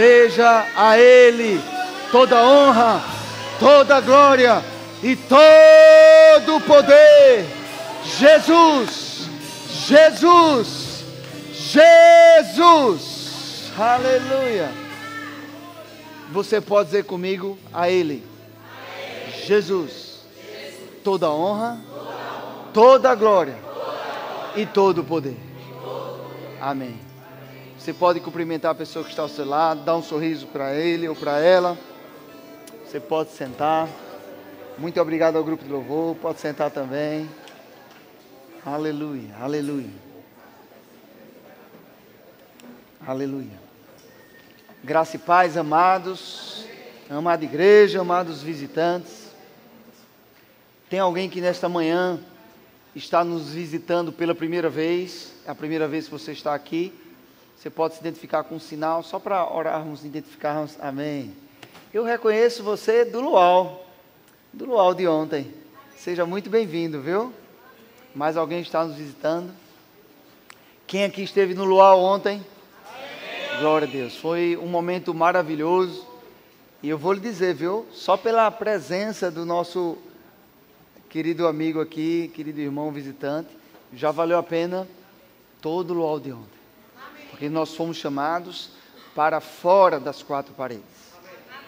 Seja a Ele toda honra, toda glória e todo poder. Jesus, Jesus, Jesus. Aleluia. Você pode dizer comigo a Ele, Jesus, toda honra, toda glória e todo o poder. Amém. Você pode cumprimentar a pessoa que está ao seu lado, dar um sorriso para ele ou para ela. Você pode sentar. Muito obrigado ao grupo de louvor. Pode sentar também. Aleluia, aleluia. Aleluia. Graça e paz, amados, amada igreja, amados visitantes. Tem alguém que nesta manhã está nos visitando pela primeira vez, é a primeira vez que você está aqui. Você pode se identificar com um sinal, só para orarmos, identificarmos. Amém. Eu reconheço você do Luau, do Luau de ontem. Seja muito bem-vindo, viu? Mais alguém está nos visitando? Quem aqui esteve no Luau ontem? Glória a Deus. Foi um momento maravilhoso. E eu vou lhe dizer, viu? Só pela presença do nosso querido amigo aqui, querido irmão visitante, já valeu a pena todo o Luau de ontem porque nós fomos chamados para fora das quatro paredes.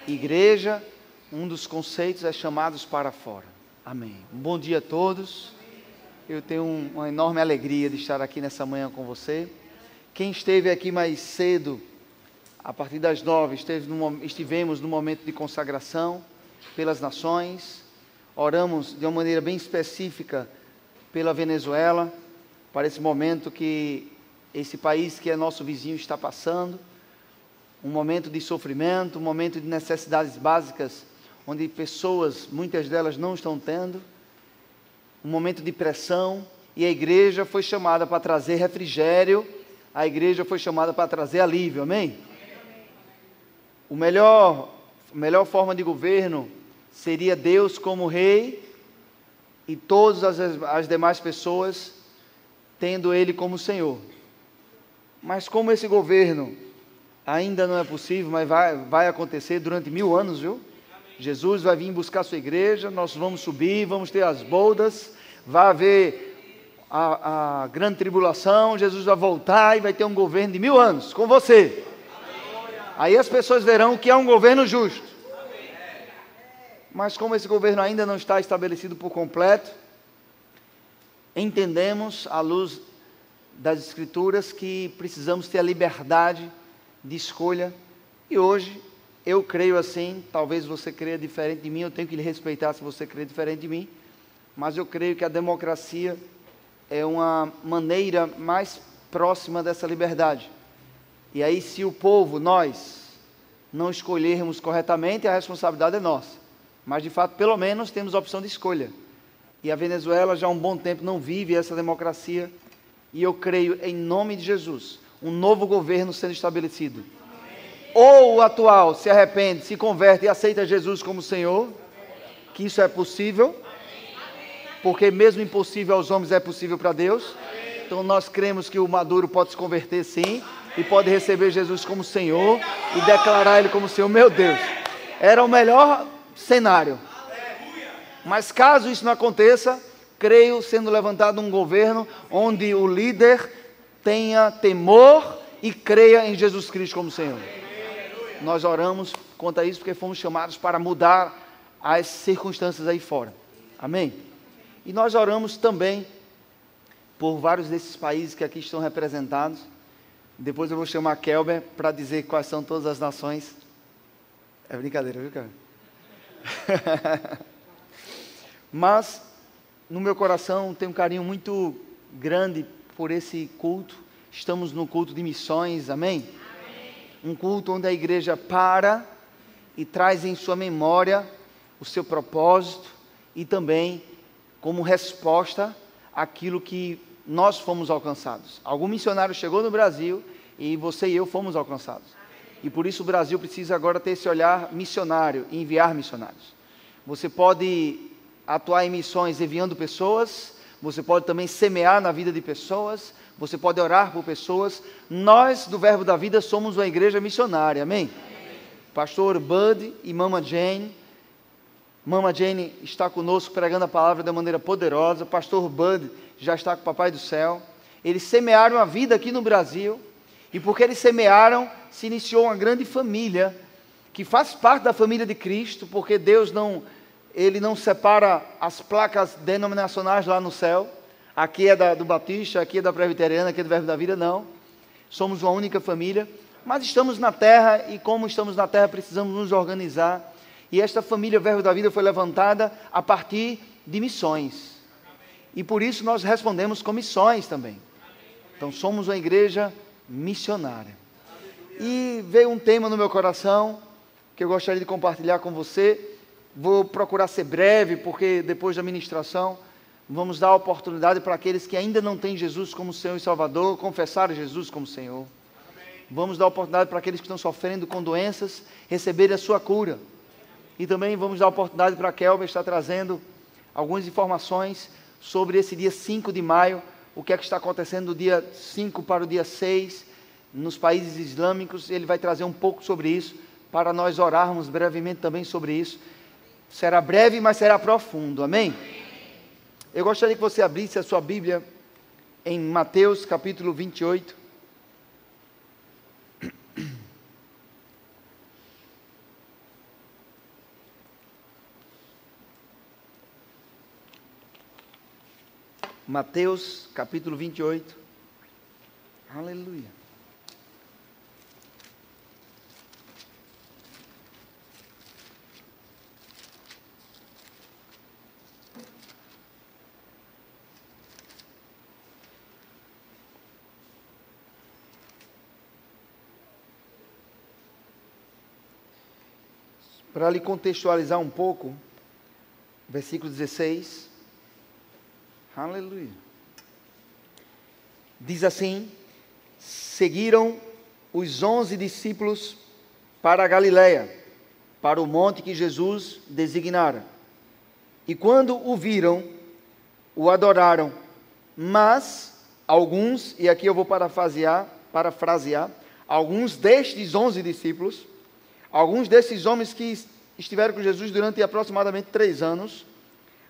Igreja, um dos conceitos é chamados para fora. Amém. Um bom dia a todos. Eu tenho uma enorme alegria de estar aqui nessa manhã com você. Quem esteve aqui mais cedo, a partir das nove, no, estivemos no momento de consagração pelas nações. Oramos de uma maneira bem específica pela Venezuela, para esse momento que esse país que é nosso vizinho está passando, um momento de sofrimento, um momento de necessidades básicas, onde pessoas, muitas delas não estão tendo, um momento de pressão, e a igreja foi chamada para trazer refrigério, a igreja foi chamada para trazer alívio, amém? O melhor, a melhor forma de governo seria Deus como rei e todas as, as demais pessoas tendo Ele como Senhor. Mas como esse governo ainda não é possível, mas vai, vai acontecer durante mil anos, viu? Jesus vai vir buscar a sua igreja, nós vamos subir, vamos ter as boldas, vai haver a, a grande tribulação, Jesus vai voltar e vai ter um governo de mil anos com você. Aí as pessoas verão que é um governo justo. Mas como esse governo ainda não está estabelecido por completo, entendemos, à luz das Escrituras que precisamos ter a liberdade de escolha. E hoje eu creio assim, talvez você creia diferente de mim, eu tenho que lhe respeitar se você crê diferente de mim, mas eu creio que a democracia é uma maneira mais próxima dessa liberdade. E aí, se o povo, nós, não escolhermos corretamente, a responsabilidade é nossa. Mas, de fato, pelo menos temos a opção de escolha. E a Venezuela já há um bom tempo não vive essa democracia e eu creio em nome de Jesus, um novo governo sendo estabelecido. Ou o atual se arrepende, se converte e aceita Jesus como Senhor, que isso é possível, porque mesmo impossível aos homens é possível para Deus. Então nós cremos que o Maduro pode se converter sim e pode receber Jesus como Senhor e declarar Ele como Senhor. Meu Deus, era o melhor cenário. Mas caso isso não aconteça, creio sendo levantado um governo onde o líder tenha temor e creia em Jesus Cristo como Senhor. Nós oramos quanto a isso porque fomos chamados para mudar as circunstâncias aí fora. Amém? E nós oramos também por vários desses países que aqui estão representados. Depois eu vou chamar Kelber para dizer quais são todas as nações. É brincadeira, viu, cara? Mas no meu coração tem um carinho muito grande por esse culto. Estamos no culto de missões, amém? amém? Um culto onde a igreja para e traz em sua memória o seu propósito e também como resposta aquilo que nós fomos alcançados. Algum missionário chegou no Brasil e você e eu fomos alcançados. E por isso o Brasil precisa agora ter esse olhar missionário e enviar missionários. Você pode atuar em missões enviando pessoas, você pode também semear na vida de pessoas, você pode orar por pessoas. Nós, do Verbo da Vida, somos uma igreja missionária, amém? pastor Bud e Mama Jane. Mama Jane está conosco pregando a palavra de maneira poderosa. Pastor Bud já está com o Papai do Céu. Eles semearam a vida aqui no Brasil. E porque eles semearam, se iniciou uma grande família que faz parte da família de Cristo, porque Deus não ele não separa as placas denominacionais lá no céu. Aqui é da, do Batista, aqui é da Presbiteriana, aqui é do Verbo da Vida, não. Somos uma única família, mas estamos na terra e, como estamos na terra, precisamos nos organizar. E esta família Verbo da Vida foi levantada a partir de missões. E por isso nós respondemos com missões também. Então somos uma igreja missionária. E veio um tema no meu coração que eu gostaria de compartilhar com você. Vou procurar ser breve, porque depois da ministração vamos dar oportunidade para aqueles que ainda não têm Jesus como Senhor e Salvador, confessar Jesus como Senhor. Vamos dar oportunidade para aqueles que estão sofrendo com doenças, receberem a sua cura. E também vamos dar oportunidade para a Kelber estar trazendo algumas informações sobre esse dia 5 de maio, o que é que está acontecendo do dia 5 para o dia 6 nos países islâmicos. Ele vai trazer um pouco sobre isso, para nós orarmos brevemente também sobre isso. Será breve, mas será profundo. Amém? Eu gostaria que você abrisse a sua Bíblia em Mateus capítulo 28. Mateus capítulo 28. Aleluia. Para lhe contextualizar um pouco, versículo 16. Aleluia. Diz assim: Seguiram os onze discípulos para a Galiléia, para o monte que Jesus designara. E quando o viram, o adoraram. Mas alguns, e aqui eu vou parafrasear, parafrasear, alguns destes onze discípulos, alguns desses homens que estiveram com Jesus durante aproximadamente três anos,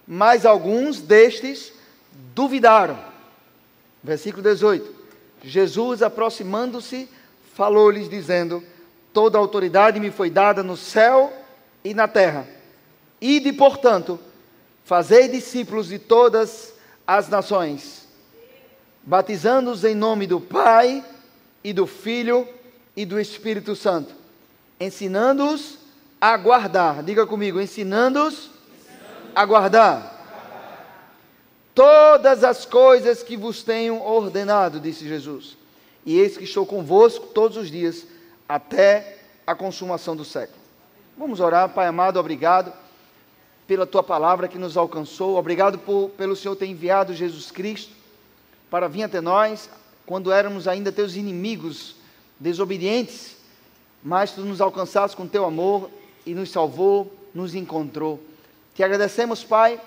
mas alguns destes duvidaram. Versículo 18: Jesus, aproximando-se, falou-lhes, dizendo: Toda autoridade me foi dada no céu e na terra. Ide, portanto, fazei discípulos de todas as nações, batizando-os em nome do Pai e do Filho e do Espírito Santo, ensinando-os a guardar. Diga comigo, ensinando-os a guardar todas as coisas que vos tenho ordenado, disse Jesus. E eis que estou convosco todos os dias, até a consumação do século. Vamos orar, Pai amado, obrigado pela tua palavra que nos alcançou, obrigado por, pelo Senhor ter enviado Jesus Cristo para vir até nós, quando éramos ainda teus inimigos, desobedientes, mas tu nos alcançaste com teu amor e nos salvou, nos encontrou. Te agradecemos, Pai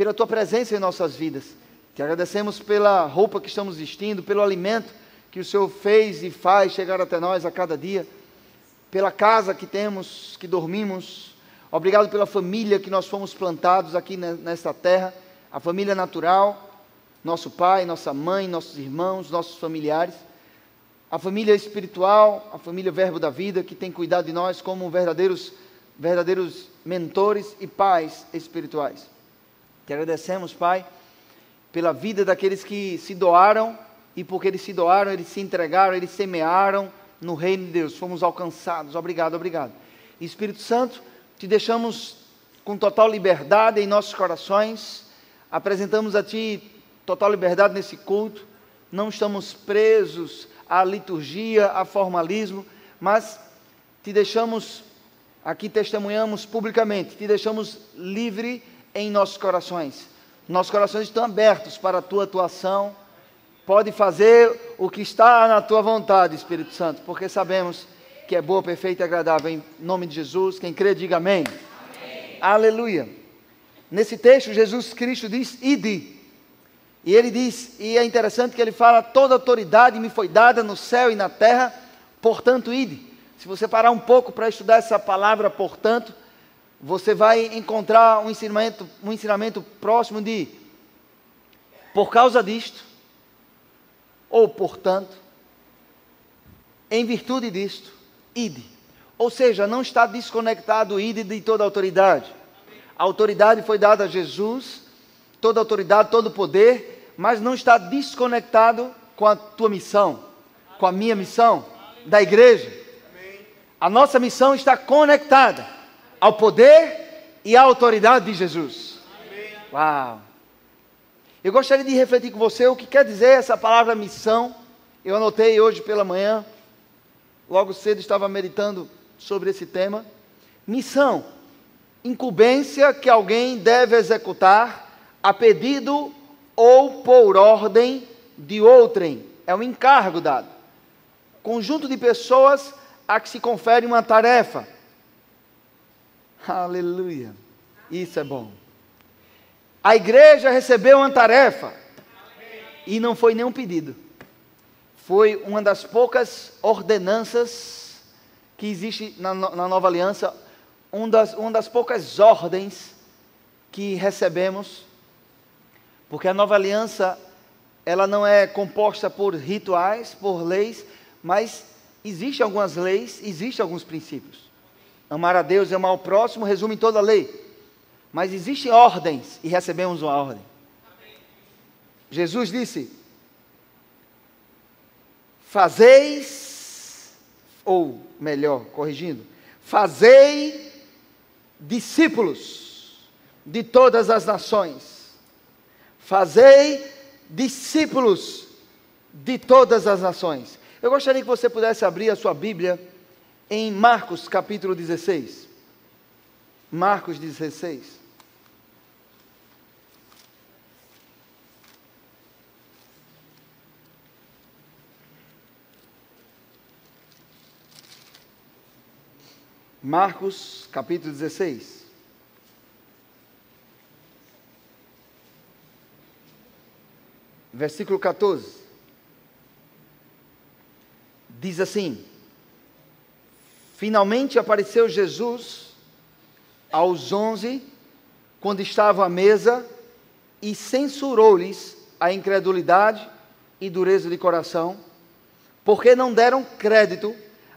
pela tua presença em nossas vidas. Te agradecemos pela roupa que estamos vestindo, pelo alimento que o Senhor fez e faz chegar até nós a cada dia, pela casa que temos, que dormimos. Obrigado pela família que nós fomos plantados aqui nesta terra, a família natural, nosso pai, nossa mãe, nossos irmãos, nossos familiares. A família espiritual, a família Verbo da Vida, que tem cuidado de nós como verdadeiros, verdadeiros mentores e pais espirituais. Te agradecemos, Pai, pela vida daqueles que se doaram e porque eles se doaram, eles se entregaram, eles semearam no reino de Deus. Fomos alcançados. Obrigado, obrigado. Espírito Santo, te deixamos com total liberdade em nossos corações. Apresentamos a Ti total liberdade nesse culto. Não estamos presos à liturgia, a formalismo, mas te deixamos aqui testemunhamos publicamente, te deixamos livre em nossos corações. Nossos corações estão abertos para a tua atuação. Pode fazer o que está na tua vontade, Espírito Santo, porque sabemos que é boa, perfeita e agradável. Em nome de Jesus, quem crê, diga amém. amém. Aleluia. Nesse texto, Jesus Cristo diz: Ide. E ele diz, e é interessante que ele fala: toda autoridade me foi dada no céu e na terra, portanto, ide. Se você parar um pouco para estudar essa palavra, portanto, você vai encontrar um ensinamento, um ensinamento próximo de por causa disto, ou portanto, em virtude disto, ide. Ou seja, não está desconectado o ide de toda autoridade. A autoridade foi dada a Jesus, toda autoridade, todo poder, mas não está desconectado com a tua missão, com a minha missão, da igreja. A nossa missão está conectada ao poder e à autoridade de Jesus. Uau! Eu gostaria de refletir com você o que quer dizer essa palavra missão. Eu anotei hoje pela manhã, logo cedo estava meditando sobre esse tema. Missão, incumbência que alguém deve executar a pedido ou por ordem de outrem. É um encargo dado. Conjunto de pessoas a que se confere uma tarefa. Aleluia. Isso é bom. A igreja recebeu uma tarefa. E não foi nenhum pedido. Foi uma das poucas ordenanças que existe na, na nova aliança, uma das, uma das poucas ordens que recebemos, porque a nova aliança ela não é composta por rituais, por leis, mas Existem algumas leis, existem alguns princípios. Amar a Deus e amar o próximo resume toda a lei. Mas existem ordens e recebemos uma ordem. Jesus disse: Fazeis, ou melhor, corrigindo, fazei discípulos de todas as nações. Fazei discípulos de todas as nações. Eu gostaria que você pudesse abrir a sua Bíblia em Marcos capítulo 16. Marcos 16. Marcos capítulo 16. Versículo 14 diz assim: Finalmente apareceu Jesus aos onze, quando estavam à mesa, e censurou-lhes a incredulidade e dureza de coração, porque não deram crédito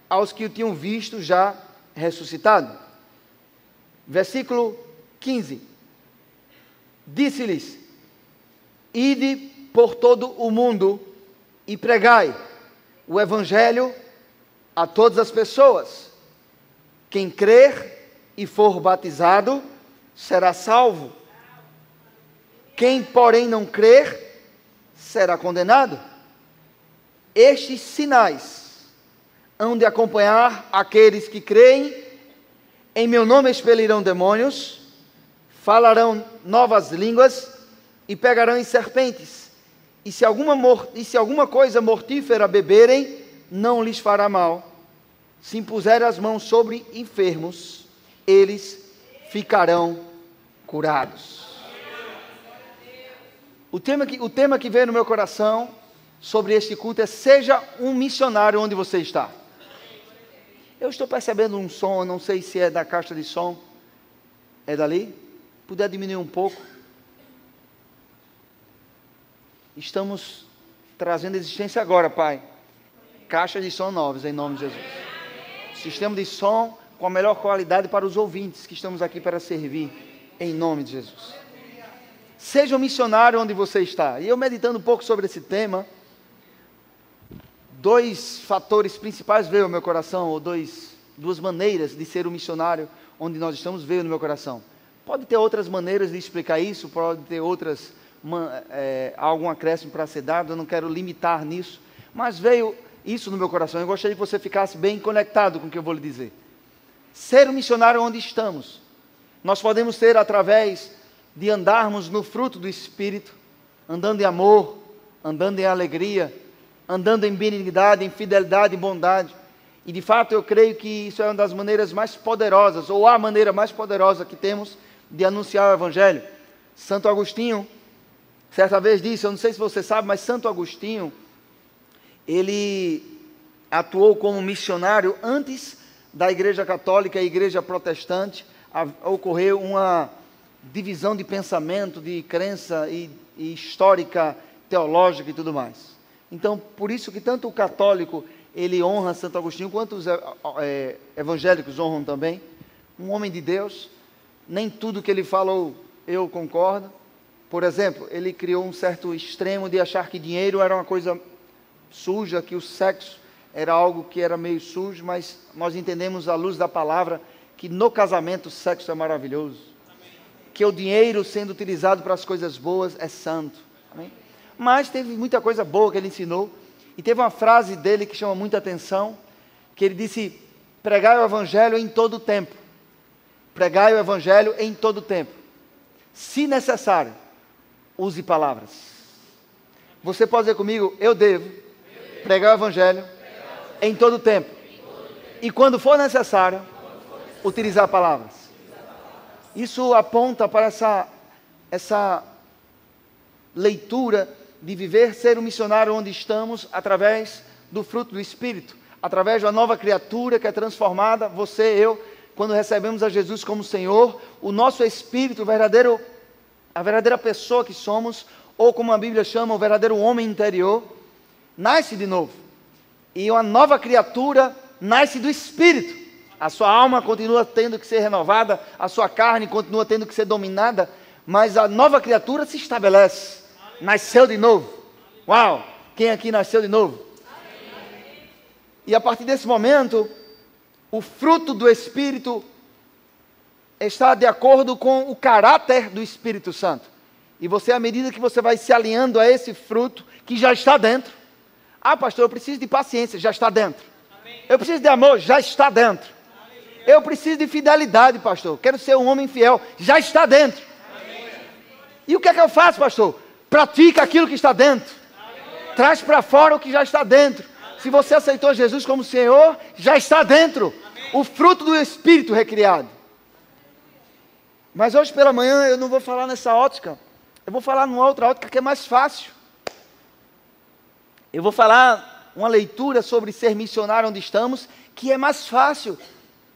aos que o tinham visto já ressuscitado. Versículo 15: Disse-lhes: Ide por todo o mundo e pregai o Evangelho a todas as pessoas. Quem crer e for batizado será salvo. Quem, porém, não crer será condenado. Estes sinais hão de acompanhar aqueles que creem. Em meu nome expelirão demônios, falarão novas línguas e pegarão em serpentes e se alguma, e se alguma coisa mortífera beberem, não lhes fará mal. Se impuserem as mãos sobre enfermos, eles ficarão curados. O tema, que, o tema que veio no meu coração sobre este culto é: seja um missionário onde você está. Eu estou percebendo um som, não sei se é da caixa de som. É dali? Puder diminuir um pouco estamos trazendo existência agora, Pai. Caixas de som novas, em nome de Jesus. Sistema de som com a melhor qualidade para os ouvintes que estamos aqui para servir, em nome de Jesus. Seja um missionário onde você está. E eu meditando um pouco sobre esse tema, dois fatores principais veio ao meu coração, ou dois, duas maneiras de ser um missionário onde nós estamos veio no meu coração. Pode ter outras maneiras de explicar isso, pode ter outras uma, é, algum acréscimo para ser dado, eu não quero limitar nisso, mas veio isso no meu coração. Eu gostaria que você ficasse bem conectado com o que eu vou lhe dizer. Ser um missionário onde estamos, nós podemos ser através de andarmos no fruto do Espírito, andando em amor, andando em alegria, andando em benignidade, em fidelidade e bondade. E de fato eu creio que isso é uma das maneiras mais poderosas, ou a maneira mais poderosa que temos de anunciar o Evangelho. Santo Agostinho, certa vez disse, eu não sei se você sabe, mas Santo Agostinho, ele atuou como missionário antes da Igreja Católica e Igreja Protestante ocorreu uma divisão de pensamento, de crença e, e histórica, teológica e tudo mais. Então, por isso que tanto o católico ele honra Santo Agostinho, quanto os é, evangélicos honram também. Um homem de Deus, nem tudo que ele falou eu concordo. Por exemplo, ele criou um certo extremo de achar que dinheiro era uma coisa suja, que o sexo era algo que era meio sujo, mas nós entendemos à luz da palavra que no casamento o sexo é maravilhoso. Que o dinheiro sendo utilizado para as coisas boas é santo. Amém? Mas teve muita coisa boa que ele ensinou. E teve uma frase dele que chama muita atenção, que ele disse: pregai o evangelho em todo o tempo. Pregai o evangelho em todo o tempo. Se necessário, use palavras. Você pode dizer comigo, eu devo pregar o evangelho em todo o tempo. E quando for necessário, utilizar palavras. Isso aponta para essa, essa leitura de viver, ser um missionário onde estamos, através do fruto do Espírito, através de uma nova criatura que é transformada, você, eu, quando recebemos a Jesus como Senhor, o nosso espírito, o verdadeiro, a verdadeira pessoa que somos, ou como a Bíblia chama, o verdadeiro homem interior, nasce de novo. E uma nova criatura nasce do Espírito. A sua alma continua tendo que ser renovada, a sua carne continua tendo que ser dominada, mas a nova criatura se estabelece nasceu de novo. Uau! Quem aqui nasceu de novo? E a partir desse momento, o fruto do Espírito está de acordo com o caráter do Espírito Santo. E você, à medida que você vai se alinhando a esse fruto que já está dentro, ah, pastor, eu preciso de paciência, já está dentro. Eu preciso de amor, já está dentro. Eu preciso de fidelidade, pastor. Quero ser um homem fiel, já está dentro. E o que é que eu faço, pastor? Pratica aquilo que está dentro. Traz para fora o que já está dentro. Se você aceitou Jesus como Senhor, já está dentro. O fruto do Espírito recriado. Mas hoje pela manhã eu não vou falar nessa ótica. Eu vou falar numa outra ótica que é mais fácil. Eu vou falar uma leitura sobre ser missionário onde estamos, que é mais fácil.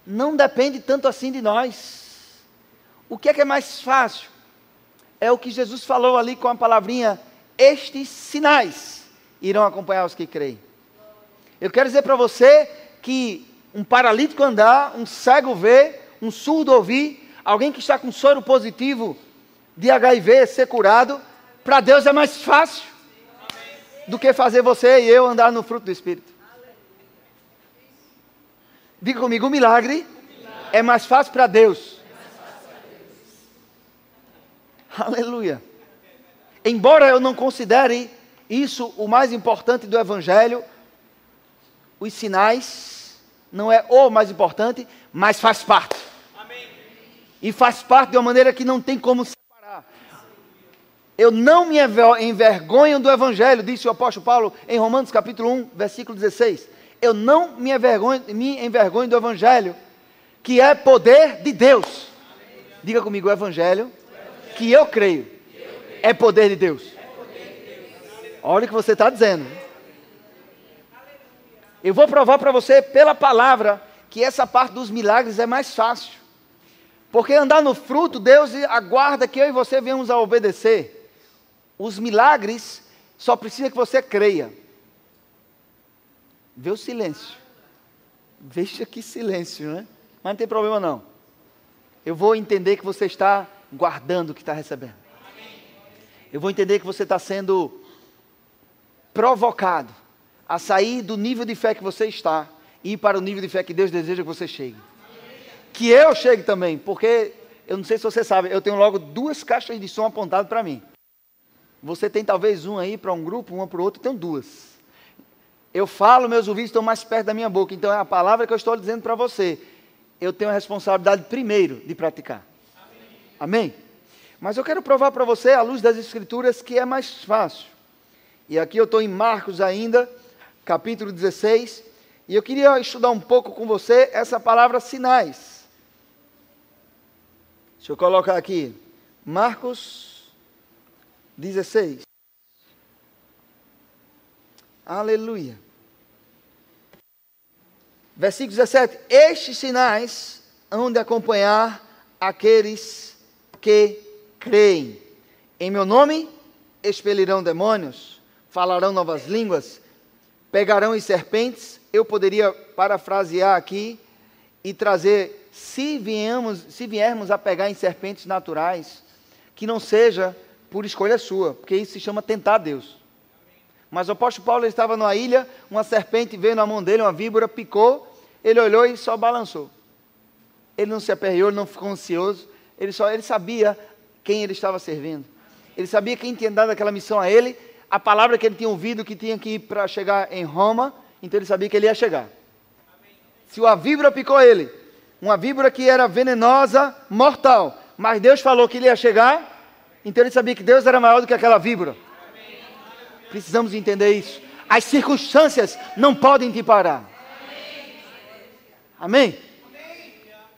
Não depende tanto assim de nós. O que é que é mais fácil? é o que Jesus falou ali com a palavrinha: estes sinais irão acompanhar os que creem. Eu quero dizer para você que um paralítico andar, um cego ver, um surdo ouvir, alguém que está com soro positivo de HIV ser curado, para Deus é mais fácil do que fazer você e eu andar no fruto do Espírito. Diga comigo, o milagre é mais fácil para Deus Aleluia. Embora eu não considere isso o mais importante do Evangelho, os sinais não é o mais importante, mas faz parte. E faz parte de uma maneira que não tem como separar. Eu não me envergonho do Evangelho, disse o apóstolo Paulo em Romanos capítulo 1, versículo 16. Eu não me envergonho, me envergonho do Evangelho, que é poder de Deus. Diga comigo, o Evangelho que eu creio é poder de Deus. Olha o que você está dizendo. Eu vou provar para você pela palavra que essa parte dos milagres é mais fácil. Porque andar no fruto, Deus aguarda que eu e você venhamos a obedecer. Os milagres só precisa que você creia. Vê o silêncio. Veja que silêncio, né? Mas não tem problema não. Eu vou entender que você está guardando o que está recebendo. Eu vou entender que você está sendo provocado a sair do nível de fé que você está e ir para o nível de fé que Deus deseja que você chegue. Que eu chegue também, porque eu não sei se você sabe, eu tenho logo duas caixas de som apontadas para mim. Você tem talvez um aí para um grupo, uma para o outro, eu tenho duas. Eu falo, meus ouvidos estão mais perto da minha boca, então é a palavra que eu estou dizendo para você. Eu tenho a responsabilidade primeiro de praticar. Amém? Mas eu quero provar para você, à luz das Escrituras, que é mais fácil. E aqui eu estou em Marcos ainda, capítulo 16, e eu queria estudar um pouco com você essa palavra sinais. Deixa eu colocar aqui. Marcos 16. Aleluia. Versículo 17: Estes sinais hão de acompanhar aqueles que creem. Em meu nome expelirão demônios, falarão novas línguas, pegarão em serpentes. Eu poderia parafrasear aqui e trazer, se, viemos, se viermos a pegar em serpentes naturais, que não seja por escolha sua, porque isso se chama tentar Deus. Mas o apóstolo Paulo estava numa ilha, uma serpente veio na mão dele, uma víbora picou, ele olhou e só balançou. Ele não se aperreou, ele não ficou ansioso, ele só ele sabia quem ele estava servindo. Ele sabia quem tinha dado aquela missão a ele, a palavra que ele tinha ouvido que tinha que ir para chegar em Roma, então ele sabia que ele ia chegar. Se uma víbora picou ele, uma víbora que era venenosa, mortal, mas Deus falou que ele ia chegar, então ele sabia que Deus era maior do que aquela víbora. Precisamos entender isso. As circunstâncias não podem te parar. Amém?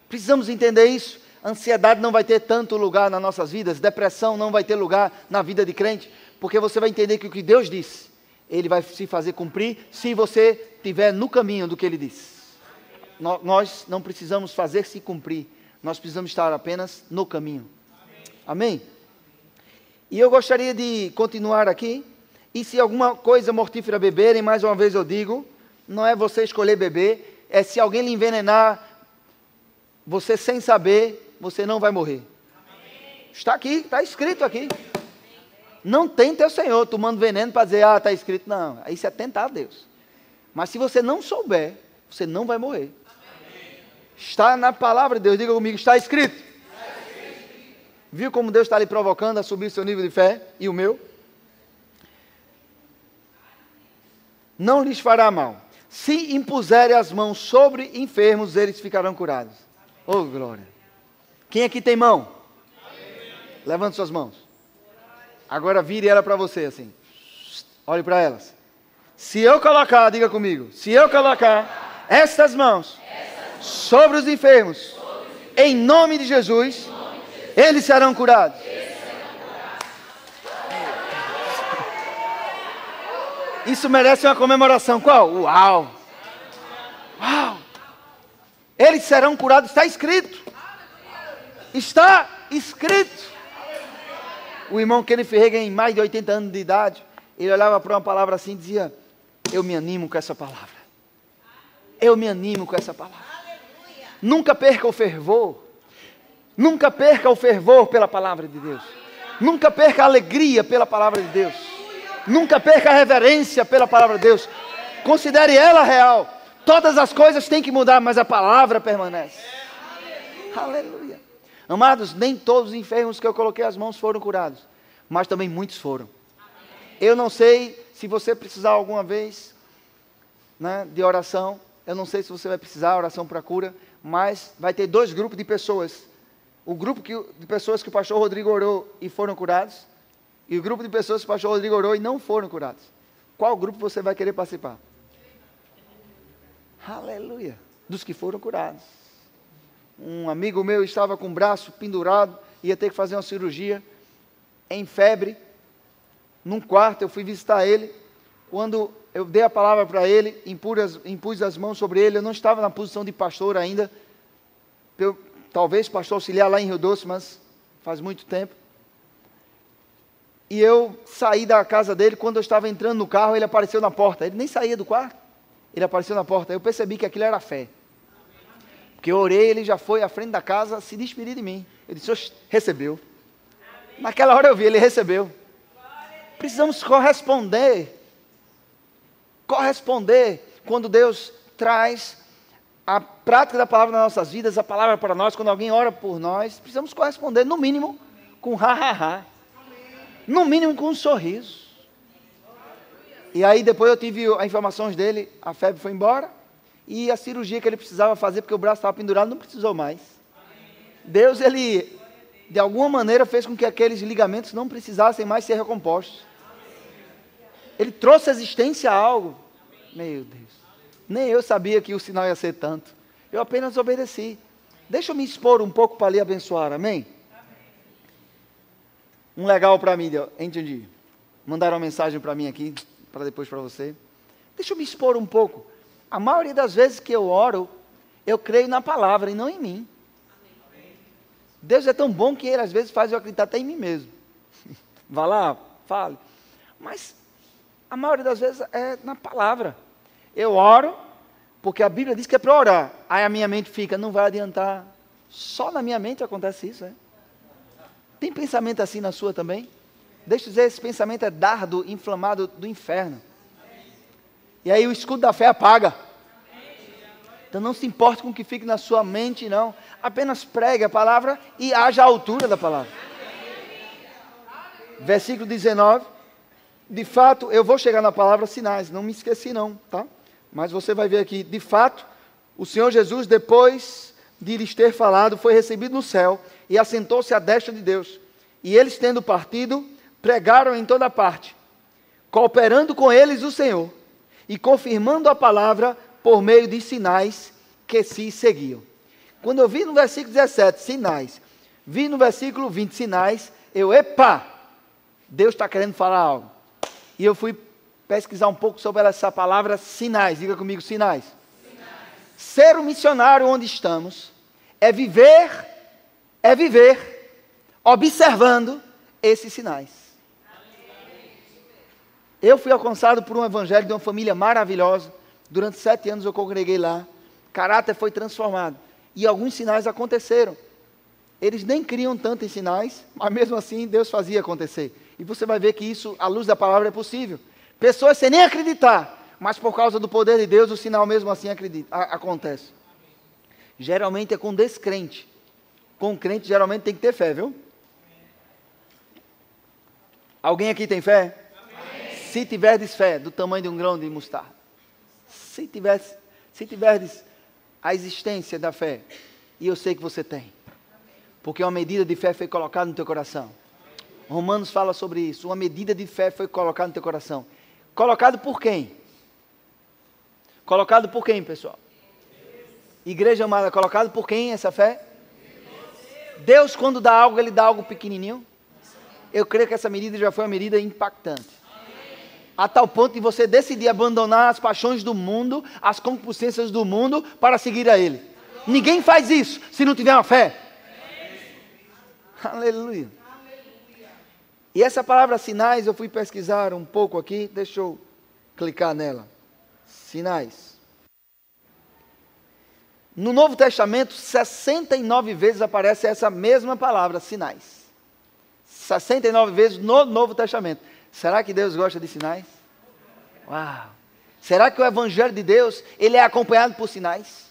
Precisamos entender isso. Ansiedade não vai ter tanto lugar nas nossas vidas, depressão não vai ter lugar na vida de crente, porque você vai entender que o que Deus disse, Ele vai se fazer cumprir se você estiver no caminho do que Ele disse. Nós não precisamos fazer se cumprir, nós precisamos estar apenas no caminho. Amém? E eu gostaria de continuar aqui. E se alguma coisa mortífera beberem, mais uma vez eu digo, não é você escolher beber, é se alguém lhe envenenar, você sem saber, você não vai morrer. Está aqui, está escrito aqui. Não tente o Senhor tomando veneno para dizer, ah, está escrito. Não, isso é tentar a Deus. Mas se você não souber, você não vai morrer. Está na palavra de Deus, diga comigo, está escrito. Viu como Deus está lhe provocando a subir seu nível de fé e o meu? Não lhes fará mal. Se impuserem as mãos sobre enfermos, eles ficarão curados. Oh, glória. Quem aqui tem mão? Levante suas mãos. Agora vire ela para você assim. Olhe para elas. Se eu colocar, diga comigo, se eu colocar estas mãos sobre os enfermos, em nome de Jesus, eles serão curados. Isso merece uma comemoração. Qual? Uau! Uau! Eles serão curados, está escrito. Está escrito. O irmão Kenneth em mais de 80 anos de idade, ele olhava para uma palavra assim e dizia: Eu me animo com essa palavra. Eu me animo com essa palavra. Nunca perca o fervor. Nunca perca o fervor pela palavra de Deus. Nunca perca a alegria pela palavra de Deus. Nunca perca a reverência pela palavra de Deus. Considere ela real. Todas as coisas têm que mudar, mas a palavra permanece. Aleluia. Amados, nem todos os enfermos que eu coloquei as mãos foram curados, mas também muitos foram. Eu não sei se você precisar alguma vez né, de oração, eu não sei se você vai precisar oração para cura, mas vai ter dois grupos de pessoas. O grupo que, de pessoas que o pastor Rodrigo orou e foram curados, e o grupo de pessoas que o pastor Rodrigo orou e não foram curados. Qual grupo você vai querer participar? Aleluia. Dos que foram curados. Um amigo meu estava com o braço pendurado, ia ter que fazer uma cirurgia, em febre, num quarto, eu fui visitar ele. Quando eu dei a palavra para ele, impus, impus as mãos sobre ele, eu não estava na posição de pastor ainda, eu, talvez pastor auxiliar lá em Rio Doce, mas faz muito tempo. E eu saí da casa dele, quando eu estava entrando no carro, ele apareceu na porta. Ele nem saía do quarto, ele apareceu na porta. Eu percebi que aquilo era fé. Porque eu orei, ele já foi à frente da casa se despedir de mim. Eu disse, recebeu. Naquela hora eu vi, ele recebeu. Precisamos corresponder. Corresponder quando Deus traz a prática da palavra nas nossas vidas, a palavra para nós, quando alguém ora por nós, precisamos corresponder, no mínimo, com ha, ha, ha. No mínimo com um sorriso. E aí depois eu tive as informações dele, a febre foi embora, e a cirurgia que ele precisava fazer, porque o braço estava pendurado, não precisou mais. Deus, ele, de alguma maneira, fez com que aqueles ligamentos não precisassem mais ser recompostos. Ele trouxe existência a algo. Meu Deus. Nem eu sabia que o sinal ia ser tanto. Eu apenas obedeci. Deixa eu me expor um pouco para lhe abençoar, amém? um legal para mim, entendi. Mandaram uma mensagem para mim aqui, para depois para você. Deixa eu me expor um pouco. A maioria das vezes que eu oro, eu creio na palavra e não em mim. Deus é tão bom que Ele às vezes faz eu acreditar até em mim mesmo. Vá lá, fale. Mas a maioria das vezes é na palavra. Eu oro, porque a Bíblia diz que é para orar. Aí a minha mente fica, não vai adiantar. Só na minha mente acontece isso, é? Tem pensamento assim na sua também? Deixa eu dizer, esse pensamento é dardo inflamado do inferno. E aí o escudo da fé apaga. Então não se importe com o que fique na sua mente, não. Apenas pregue a palavra e haja a altura da palavra. Versículo 19. De fato, eu vou chegar na palavra sinais, não me esqueci não, tá? Mas você vai ver aqui, de fato, o Senhor Jesus, depois de lhes ter falado, foi recebido no céu e assentou-se à destra de Deus. E eles, tendo partido, pregaram em toda parte, cooperando com eles o Senhor e confirmando a palavra por meio de sinais que se seguiam. Quando eu vi no versículo 17, sinais, vi no versículo 20, sinais, eu, epa, Deus está querendo falar algo. E eu fui pesquisar um pouco sobre essa palavra sinais. Diga comigo, sinais. sinais. Ser um missionário onde estamos é viver, é viver observando esses sinais. Eu fui alcançado por um evangelho de uma família maravilhosa. Durante sete anos eu congreguei lá. Caráter foi transformado. E alguns sinais aconteceram. Eles nem criam tanto em sinais, mas mesmo assim Deus fazia acontecer. E você vai ver que isso, à luz da palavra, é possível. Pessoas sem nem acreditar, mas por causa do poder de Deus, o sinal mesmo assim acredita, a, acontece. Geralmente é com descrente. Com crente, geralmente tem que ter fé, viu? Alguém aqui tem fé? Se tiverdes fé do tamanho de um grão de mostarda. Se tiverdes, se a existência da fé, e eu sei que você tem, porque uma medida de fé foi colocada no teu coração. Romanos fala sobre isso. Uma medida de fé foi colocada no teu coração. Colocado por quem? Colocado por quem, pessoal? Igreja amada, colocado por quem essa fé? Deus, quando dá algo, Ele dá algo pequenininho. Eu creio que essa medida já foi uma medida impactante a tal ponto de você decidir abandonar as paixões do mundo, as concupiscências do mundo, para seguir a Ele. Ninguém faz isso se não tiver uma fé. Aleluia. E essa palavra sinais, eu fui pesquisar um pouco aqui, deixa eu clicar nela. Sinais. No Novo Testamento, 69 vezes aparece essa mesma palavra, sinais. 69 vezes no Novo Testamento. Será que Deus gosta de sinais? Uau! Será que o Evangelho de Deus ele é acompanhado por sinais?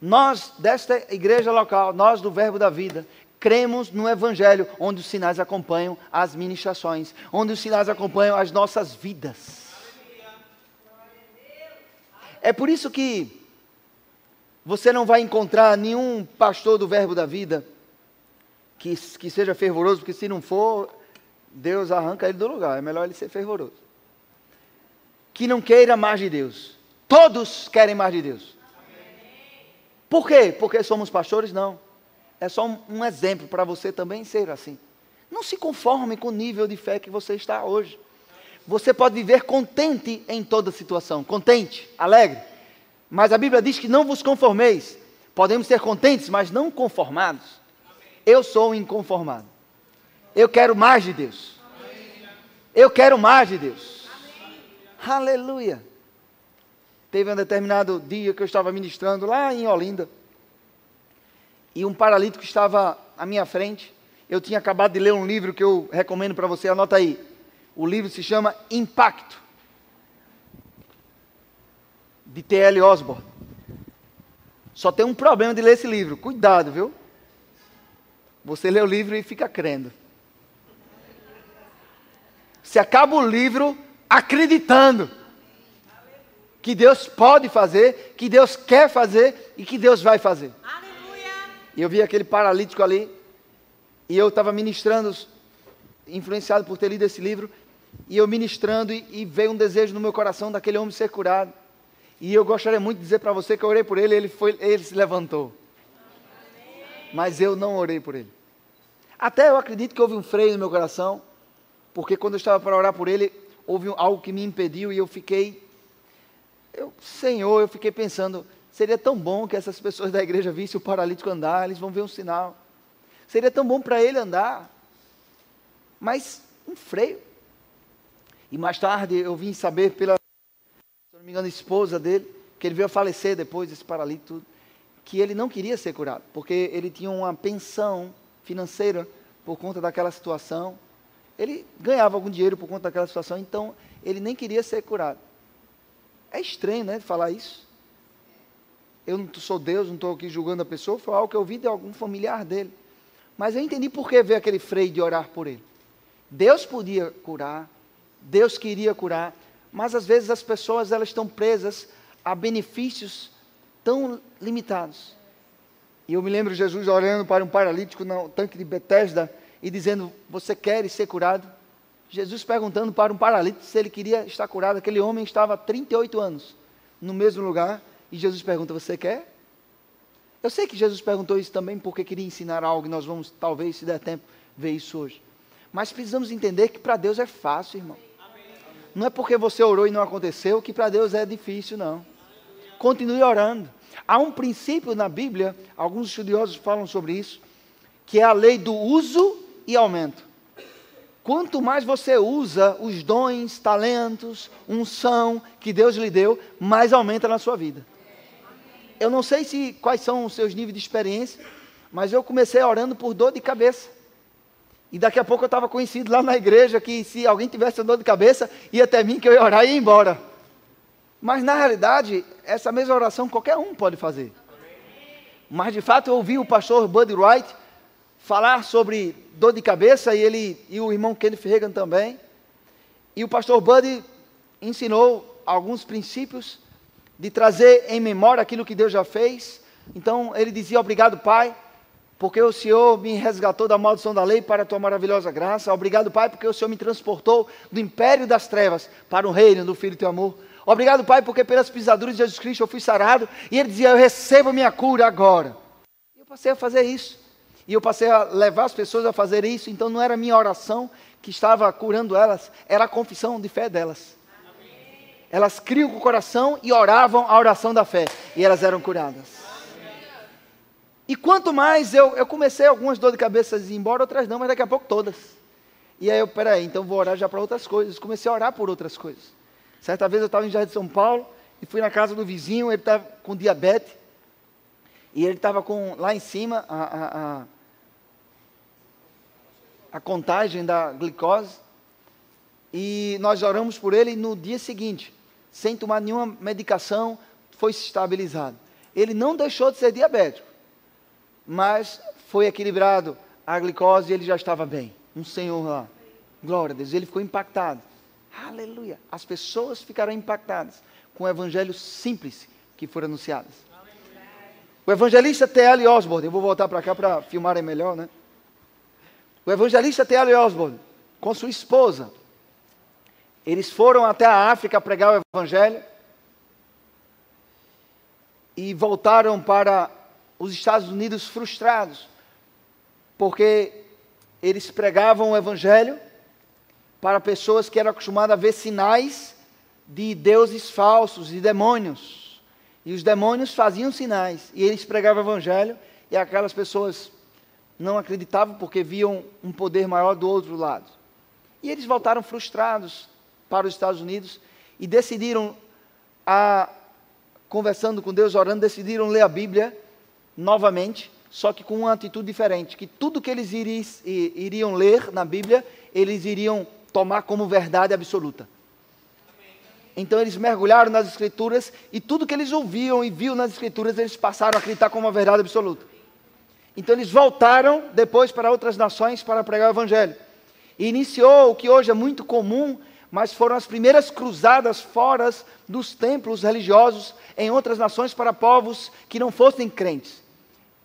Nós, desta igreja local, nós do Verbo da Vida, cremos no Evangelho, onde os sinais acompanham as ministrações, onde os sinais acompanham as nossas vidas. É por isso que você não vai encontrar nenhum pastor do Verbo da Vida que, que seja fervoroso, porque se não for, Deus arranca ele do lugar. É melhor ele ser fervoroso. Que não queira mais de Deus. Todos querem mais de Deus. Por quê? Porque somos pastores? Não. É só um, um exemplo para você também ser assim. Não se conforme com o nível de fé que você está hoje. Você pode viver contente em toda situação, contente, alegre. Mas a Bíblia diz que não vos conformeis. Podemos ser contentes, mas não conformados. Eu sou inconformado. Eu quero mais de Deus. Eu quero mais de Deus. Aleluia. Teve um determinado dia que eu estava ministrando lá em Olinda. E um paralítico estava à minha frente. Eu tinha acabado de ler um livro que eu recomendo para você, anota aí. O livro se chama Impacto, de T.L. Osborne. Só tem um problema de ler esse livro. Cuidado, viu? Você lê o livro e fica crendo. Você acaba o livro acreditando que Deus pode fazer, que Deus quer fazer e que Deus vai fazer. E eu vi aquele paralítico ali, e eu estava ministrando, influenciado por ter lido esse livro, e eu ministrando, e, e, veio um desejo no meu coração daquele homem ser curado. E eu gostaria muito de dizer para você que eu orei por ele, ele, foi, ele se levantou. Mas eu não orei por ele. Até eu acredito que houve um freio no meu coração porque quando eu estava para orar por ele, houve algo que me impediu e eu fiquei. eu, Senhor, eu fiquei pensando, seria tão bom que essas pessoas da igreja vissem o paralítico andar, eles vão ver um sinal. Seria tão bom para ele andar. Mas um freio. E mais tarde eu vim saber pela, se não me engano, esposa dele, que ele veio a falecer depois desse paralítico, que ele não queria ser curado, porque ele tinha uma pensão financeira por conta daquela situação. Ele ganhava algum dinheiro por conta daquela situação, então ele nem queria ser curado. É estranho, né, falar isso. Eu não sou Deus, não estou aqui julgando a pessoa, foi algo que eu vi de algum familiar dele. Mas eu entendi por que veio aquele freio de orar por ele. Deus podia curar, Deus queria curar, mas às vezes as pessoas elas estão presas a benefícios tão limitados. E eu me lembro Jesus orando para um paralítico no tanque de Betesda e dizendo: "Você quer ser curado?" Jesus perguntando para um paralítico se ele queria estar curado. Aquele homem estava há 38 anos no mesmo lugar e Jesus pergunta: "Você quer?" Eu sei que Jesus perguntou isso também porque queria ensinar algo e nós vamos talvez se der tempo ver isso hoje. Mas precisamos entender que para Deus é fácil, irmão. Não é porque você orou e não aconteceu que para Deus é difícil, não. Continue orando. Há um princípio na Bíblia, alguns estudiosos falam sobre isso, que é a lei do uso e aumento. Quanto mais você usa os dons, talentos, unção que Deus lhe deu, mais aumenta na sua vida. Eu não sei se quais são os seus níveis de experiência, mas eu comecei orando por dor de cabeça. E daqui a pouco eu estava conhecido lá na igreja que se alguém tivesse dor de cabeça, ia até mim que eu ia orar e ia embora. Mas na realidade, essa mesma oração qualquer um pode fazer. Mas de fato eu ouvi o pastor Buddy Wright falar sobre dor de cabeça e ele e o irmão Kenneth Reagan também. E o pastor Buddy ensinou alguns princípios de trazer em memória aquilo que Deus já fez. Então ele dizia: Obrigado, Pai, porque o Senhor me resgatou da maldição da lei para a tua maravilhosa graça. Obrigado, Pai, porque o Senhor me transportou do império das trevas para o reino do Filho do teu amor. Obrigado, Pai, porque pelas pisaduras de Jesus Cristo eu fui sarado. E ele dizia: Eu recebo minha cura agora. E eu passei a fazer isso. E eu passei a levar as pessoas a fazer isso. Então não era minha oração que estava curando elas, era a confissão de fé delas. Elas criam com o coração e oravam a oração da fé. E elas eram curadas. E quanto mais eu, eu comecei algumas dores de cabeça embora, outras não, mas daqui a pouco todas. E aí eu, peraí, então vou orar já para outras coisas. Comecei a orar por outras coisas. Certa vez eu estava em Jardim de São Paulo e fui na casa do vizinho, ele estava com diabetes. E ele estava com lá em cima a, a, a, a contagem da glicose. E nós oramos por ele no dia seguinte, sem tomar nenhuma medicação, foi estabilizado. Ele não deixou de ser diabético, mas foi equilibrado a glicose e ele já estava bem. Um senhor lá. Glória a Deus. Ele ficou impactado. Aleluia. As pessoas ficaram impactadas com o evangelho simples que foram anunciados. O evangelista T.L. Osborne, eu vou voltar para cá para filmarem melhor, né? O evangelista T.L. Osborne, com sua esposa, eles foram até a África pregar o evangelho e voltaram para os Estados Unidos frustrados, porque eles pregavam o evangelho para pessoas que eram acostumadas a ver sinais de deuses falsos, de demônios. E os demônios faziam sinais, e eles pregavam o evangelho, e aquelas pessoas não acreditavam porque viam um poder maior do outro lado. E eles voltaram frustrados para os Estados Unidos e decidiram, a, conversando com Deus, orando, decidiram ler a Bíblia novamente, só que com uma atitude diferente, que tudo que eles iriam ler na Bíblia, eles iriam tomar como verdade absoluta. Então eles mergulharam nas escrituras e tudo que eles ouviam e viam nas escrituras, eles passaram a acreditar como uma verdade absoluta. Então eles voltaram depois para outras nações para pregar o evangelho. E iniciou o que hoje é muito comum, mas foram as primeiras cruzadas fora dos templos religiosos em outras nações para povos que não fossem crentes.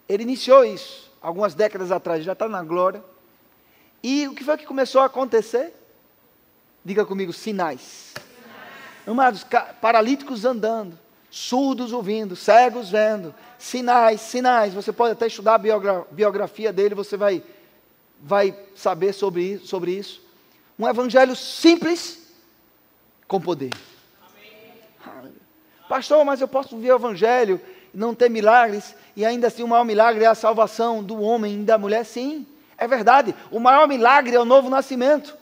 Ele iniciou isso algumas décadas atrás, já está na glória. E o que foi que começou a acontecer? Diga comigo, sinais. Amados, paralíticos andando, surdos ouvindo, cegos vendo, sinais, sinais. Você pode até estudar a biogra biografia dele, você vai, vai saber sobre, sobre isso. Um evangelho simples com poder. Amém. Pastor, mas eu posso viver o evangelho e não ter milagres, e ainda assim o maior milagre é a salvação do homem e da mulher? Sim, é verdade. O maior milagre é o novo nascimento.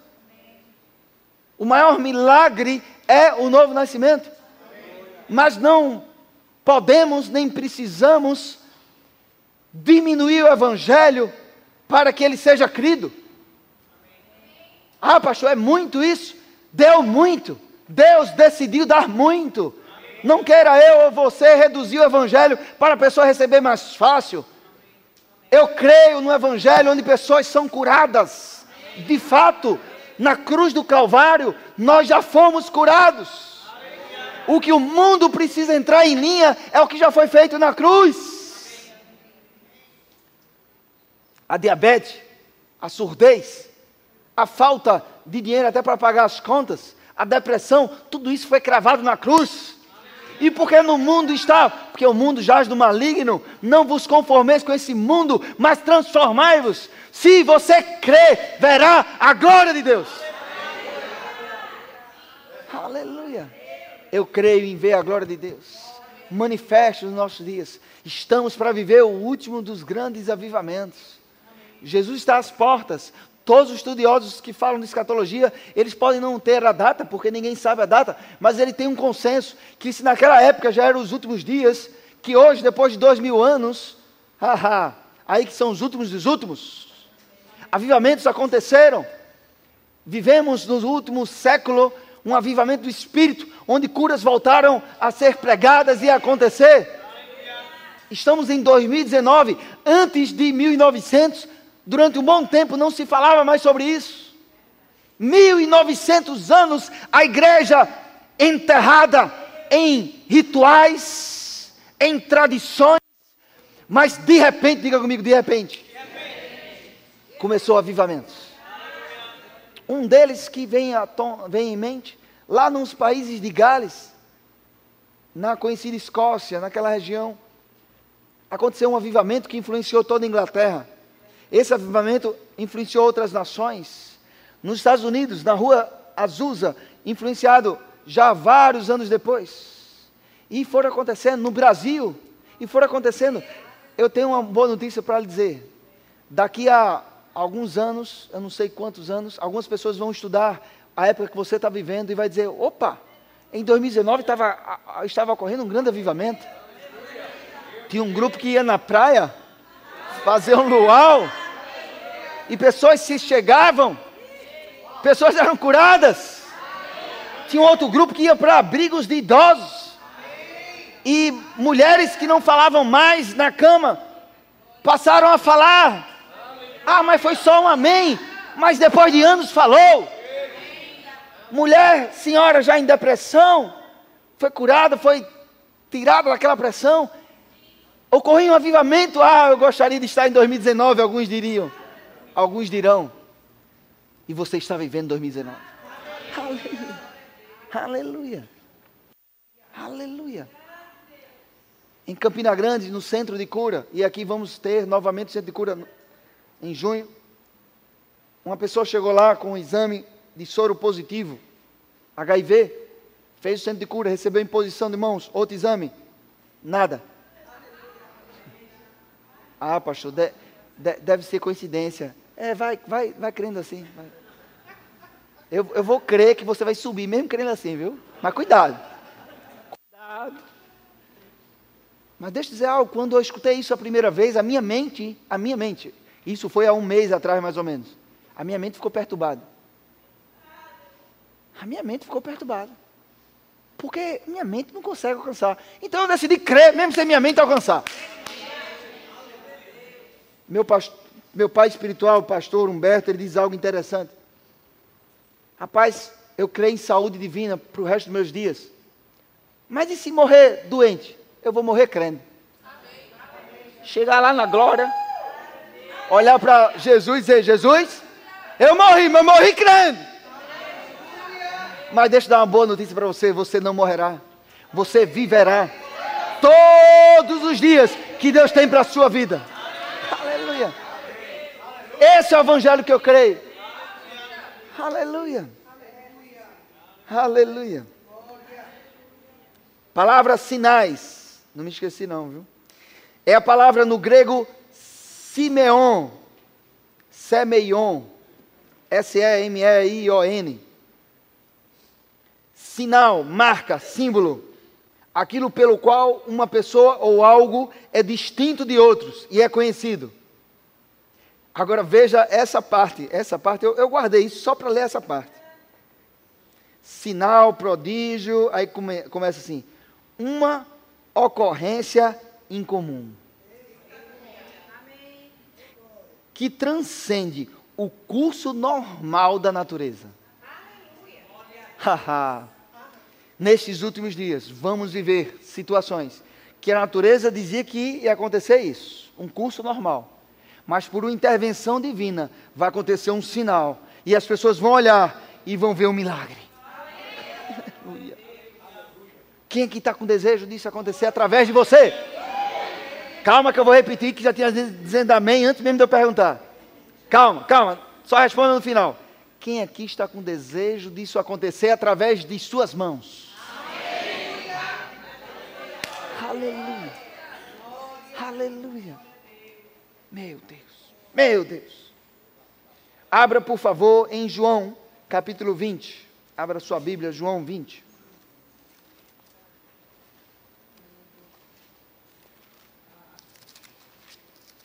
O maior milagre é o novo nascimento. Mas não podemos nem precisamos diminuir o evangelho para que ele seja crido. Ah, pastor, é muito isso? Deu muito. Deus decidiu dar muito. Não queira eu ou você reduzir o evangelho para a pessoa receber mais fácil. Eu creio no evangelho onde pessoas são curadas. De fato, na cruz do Calvário, nós já fomos curados. O que o mundo precisa entrar em linha é o que já foi feito na cruz. A diabetes, a surdez, a falta de dinheiro até para pagar as contas, a depressão, tudo isso foi cravado na cruz. E porque no mundo está, porque o mundo jaz do maligno, não vos conformeis com esse mundo, mas transformai-vos. Se você crê, verá a glória de Deus. Aleluia. Eu creio em ver a glória de Deus. Manifeste nos nossos dias. Estamos para viver o último dos grandes avivamentos. Jesus está às portas. Todos os estudiosos que falam de escatologia, eles podem não ter a data, porque ninguém sabe a data, mas ele tem um consenso que se naquela época já eram os últimos dias, que hoje, depois de dois mil anos, haha, aí que são os últimos dos últimos, avivamentos aconteceram. Vivemos no último século um avivamento do Espírito, onde curas voltaram a ser pregadas e a acontecer. Estamos em 2019, antes de 1900, durante um bom tempo não se falava mais sobre isso. 1900 anos a igreja enterrada em rituais, em tradições, mas de repente, diga comigo, de repente, começou o avivamento. Um deles que vem, a tom, vem em mente, lá nos países de Gales, na conhecida Escócia, naquela região, aconteceu um avivamento que influenciou toda a Inglaterra. Esse avivamento influenciou outras nações. Nos Estados Unidos, na rua Azusa, influenciado já vários anos depois. E foram acontecendo no Brasil, e foram acontecendo. Eu tenho uma boa notícia para lhe dizer. Daqui a alguns anos, eu não sei quantos anos, algumas pessoas vão estudar a época que você está vivendo e vai dizer: opa, em 2019 estava, estava ocorrendo um grande avivamento. Tinha um grupo que ia na praia fazer um luau. E pessoas se chegavam, pessoas eram curadas. Tinha um outro grupo que ia para abrigos de idosos. E mulheres que não falavam mais na cama passaram a falar. Ah, mas foi só um amém. Mas depois de anos falou. Mulher, senhora já em depressão, foi curada, foi tirada daquela pressão Ocorreu um avivamento. Ah, eu gostaria de estar em 2019, alguns diriam. Alguns dirão. E você está vivendo 2019. Aleluia. Aleluia. Aleluia. Em Campina Grande, no centro de cura, e aqui vamos ter novamente o centro de cura em junho. Uma pessoa chegou lá com um exame de soro positivo, HIV, fez o centro de cura, recebeu imposição de mãos, outro exame, nada. Ah, pastor, de, de, deve ser coincidência. É, vai, vai, vai crendo assim. Vai. Eu, eu vou crer que você vai subir, mesmo crendo assim, viu? Mas cuidado. Cuidado. Mas deixa eu dizer algo, quando eu escutei isso a primeira vez, a minha mente, a minha mente, isso foi há um mês atrás mais ou menos, a minha mente ficou perturbada. A minha mente ficou perturbada. Porque minha mente não consegue alcançar. Então eu decidi crer, mesmo sem minha mente alcançar. Meu, meu pai espiritual, o pastor Humberto, ele diz algo interessante. Rapaz, eu creio em saúde divina para o resto dos meus dias. Mas e se morrer doente? Eu vou morrer crendo. Chegar lá na glória, olhar para Jesus e dizer: Jesus, eu morri, mas morri crendo. Mas deixa eu dar uma boa notícia para você: você não morrerá, você viverá todos os dias que Deus tem para a sua vida. Esse é o evangelho que eu creio. Aleluia. Aleluia. Palavra sinais. Não me esqueci não, viu? É a palavra no grego Simeon. Semeion. S-E-M-E-I-O-N. Sinal, marca, símbolo. Aquilo pelo qual uma pessoa ou algo é distinto de outros e é conhecido. Agora veja essa parte. Essa parte, eu, eu guardei isso só para ler essa parte. Sinal, prodígio, aí come, começa assim. Uma ocorrência incomum. Que transcende o curso normal da natureza. Haha. Nestes últimos dias, vamos viver situações que a natureza dizia que ia acontecer isso, um curso normal. Mas por uma intervenção divina, vai acontecer um sinal. E as pessoas vão olhar e vão ver um milagre. Aleluia. Quem aqui está com desejo disso acontecer através de você? Calma que eu vou repetir que já tinha dizendo amém antes mesmo de eu perguntar. Calma, calma. Só responda no final. Quem aqui está com desejo disso acontecer através de suas mãos? Amém. Aleluia. Aleluia. Meu Deus. Meu Deus. Abra, por favor, em João, capítulo 20. Abra sua Bíblia, João 20.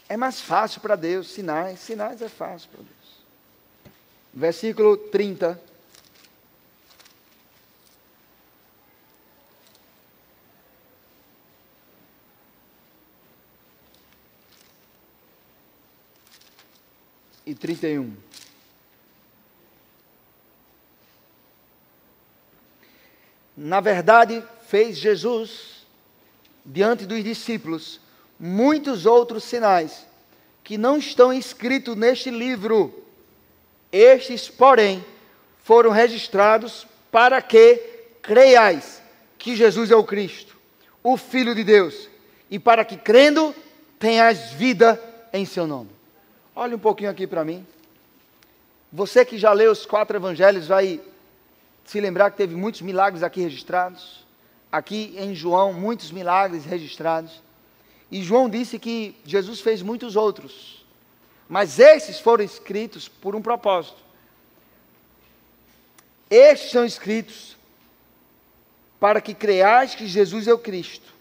É mais fácil para Deus, sinais, sinais é fácil para Deus versículo 30. E trinta e um. Na verdade, fez Jesus, diante dos discípulos, muitos outros sinais que não estão escritos neste livro estes, porém, foram registrados para que creiais que Jesus é o Cristo, o Filho de Deus, e para que crendo tenhas vida em seu nome. Olhe um pouquinho aqui para mim. Você que já leu os quatro evangelhos vai se lembrar que teve muitos milagres aqui registrados. Aqui em João, muitos milagres registrados. E João disse que Jesus fez muitos outros. Mas esses foram escritos por um propósito. Estes são escritos para que creais que Jesus é o Cristo,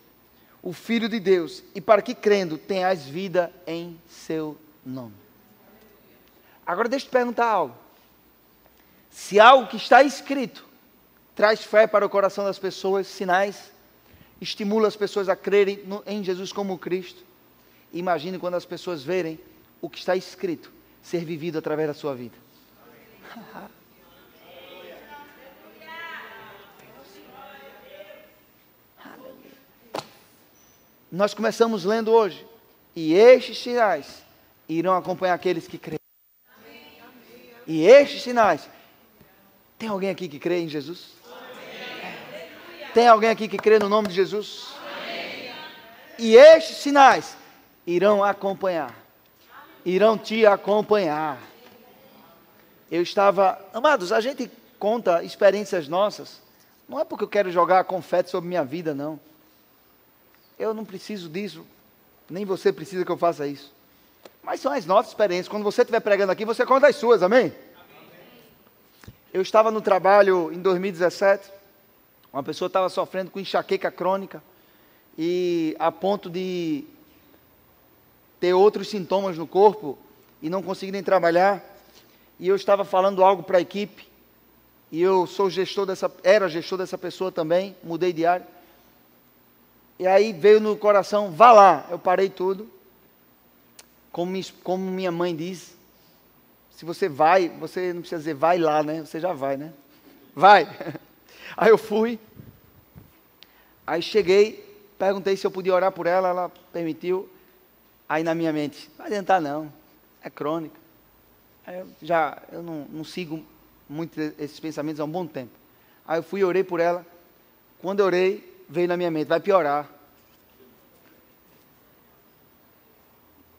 o Filho de Deus, e para que crendo tenhais vida em seu nome. Agora deixa eu te perguntar algo. Se algo que está escrito traz fé para o coração das pessoas, sinais, estimula as pessoas a crerem no, em Jesus como Cristo, imagine quando as pessoas verem o que está escrito ser vivido através da sua vida. Nós começamos lendo hoje. E estes sinais irão acompanhar aqueles que creem. E estes sinais. Tem alguém aqui que crê em Jesus? Tem alguém aqui que crê no nome de Jesus? E estes sinais irão acompanhar irão te acompanhar. Eu estava, amados, a gente conta experiências nossas, não é porque eu quero jogar confete sobre minha vida, não. Eu não preciso disso, nem você precisa que eu faça isso. Mas são as nossas experiências. Quando você estiver pregando aqui, você conta as suas, amém? amém? Eu estava no trabalho em 2017, uma pessoa estava sofrendo com enxaqueca crônica, e a ponto de ter outros sintomas no corpo e não conseguirem trabalhar. E eu estava falando algo para a equipe, e eu sou gestor dessa, era gestor dessa pessoa também, mudei de área. E aí veio no coração, vá lá. Eu parei tudo. Como, como minha mãe diz, se você vai, você não precisa dizer vai lá, né? Você já vai, né? Vai. Aí eu fui. Aí cheguei, perguntei se eu podia orar por ela, ela permitiu. Aí na minha mente, não vai adiantar não, é crônica. Aí eu já, eu não, não sigo muito esses pensamentos há um bom tempo. Aí eu fui e orei por ela. Quando eu orei, veio na minha mente, vai piorar.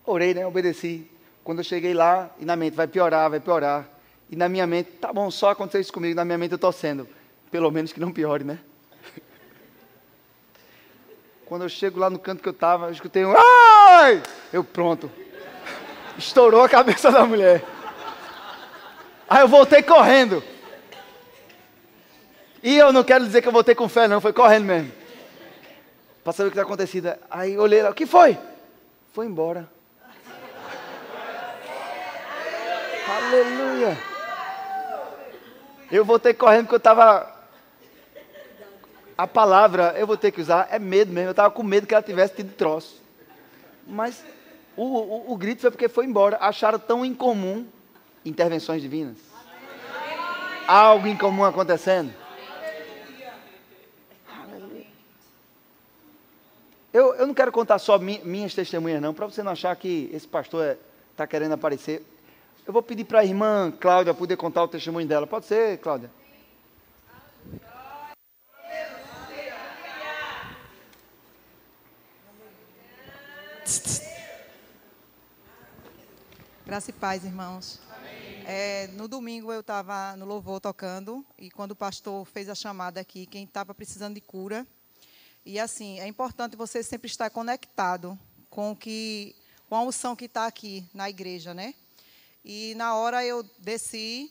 Orei, né? Obedeci. Quando eu cheguei lá, e na mente, vai piorar, vai piorar. E na minha mente, tá bom, só aconteceu isso comigo. Na minha mente eu torcendo. Pelo menos que não piore, né? Quando eu chego lá no canto que eu estava, eu escutei um ai! Eu pronto. Estourou a cabeça da mulher. Aí eu voltei correndo. E eu não quero dizer que eu voltei com fé, não, foi correndo mesmo. Para saber o que está acontecendo. Aí olhei lá, o que foi? Foi embora. Aleluia. Eu voltei correndo porque eu estava. A palavra, eu vou ter que usar, é medo mesmo. Eu estava com medo que ela tivesse tido troço. Mas o, o, o grito foi porque foi embora. Acharam tão incomum intervenções divinas. Algo incomum acontecendo. Eu, eu não quero contar só mi, minhas testemunhas, não, para você não achar que esse pastor está é, tá querendo aparecer. Eu vou pedir para a irmã Cláudia poder contar o testemunho dela. Pode ser, Cláudia? Graça e paz, irmãos. É, no domingo eu estava no louvor tocando e quando o pastor fez a chamada aqui, quem estava precisando de cura. E assim, é importante você sempre estar conectado com que, com a unção que está aqui na igreja, né? E na hora eu desci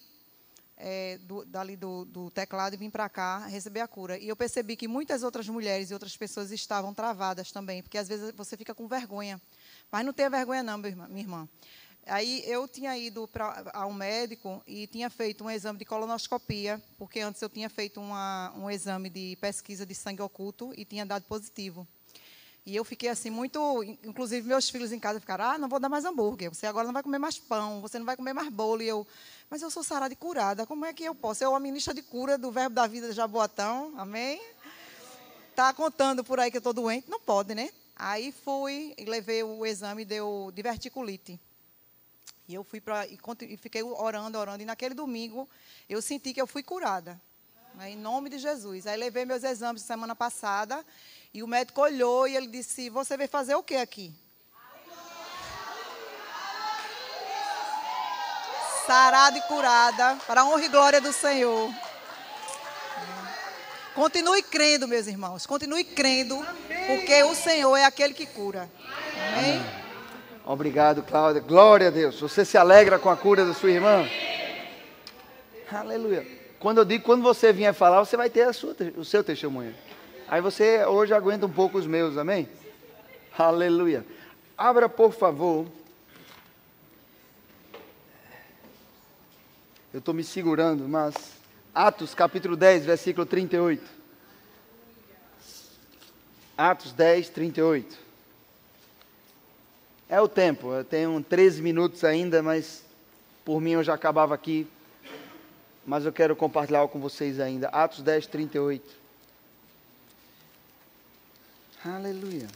é, do, dali do, do, teclado e vim para cá receber a cura. E eu percebi que muitas outras mulheres e outras pessoas estavam travadas também, porque às vezes você fica com vergonha. Mas não tenha vergonha não, minha irmã. Aí eu tinha ido para a um médico e tinha feito um exame de colonoscopia, porque antes eu tinha feito uma, um exame de pesquisa de sangue oculto e tinha dado positivo. E eu fiquei assim muito, inclusive meus filhos em casa ficaram: "Ah, não vou dar mais hambúrguer. Você agora não vai comer mais pão, você não vai comer mais bolo". E eu: "Mas eu sou sarada e curada. Como é que eu posso? Eu a ministra de cura do Verbo da Vida de Jaboatão. Amém? Tá contando por aí que eu estou doente? Não pode, né? Aí fui levei o exame deu diverticulite. E eu fui para e, e fiquei orando, orando. E naquele domingo eu senti que eu fui curada. Né, em nome de Jesus. Aí levei meus exames semana passada e o médico olhou e ele disse: Você veio fazer o que aqui? Sarada e curada, para a honra e glória do Senhor. Continue crendo, meus irmãos. Continue crendo, porque o Senhor é aquele que cura. Amém? Obrigado, Cláudia. Glória a Deus. Você se alegra com a cura da sua irmã? Aleluia. Quando eu digo, quando você vier falar, você vai ter sua, o seu testemunho. Aí você hoje aguenta um pouco os meus, amém? Aleluia. Abra, por favor. Eu estou me segurando, mas. Atos capítulo 10, versículo 38. Atos 10, 38. É o tempo, eu tenho 13 minutos ainda, mas por mim eu já acabava aqui. Mas eu quero compartilhar com vocês ainda. Atos 10, 38. Aleluia.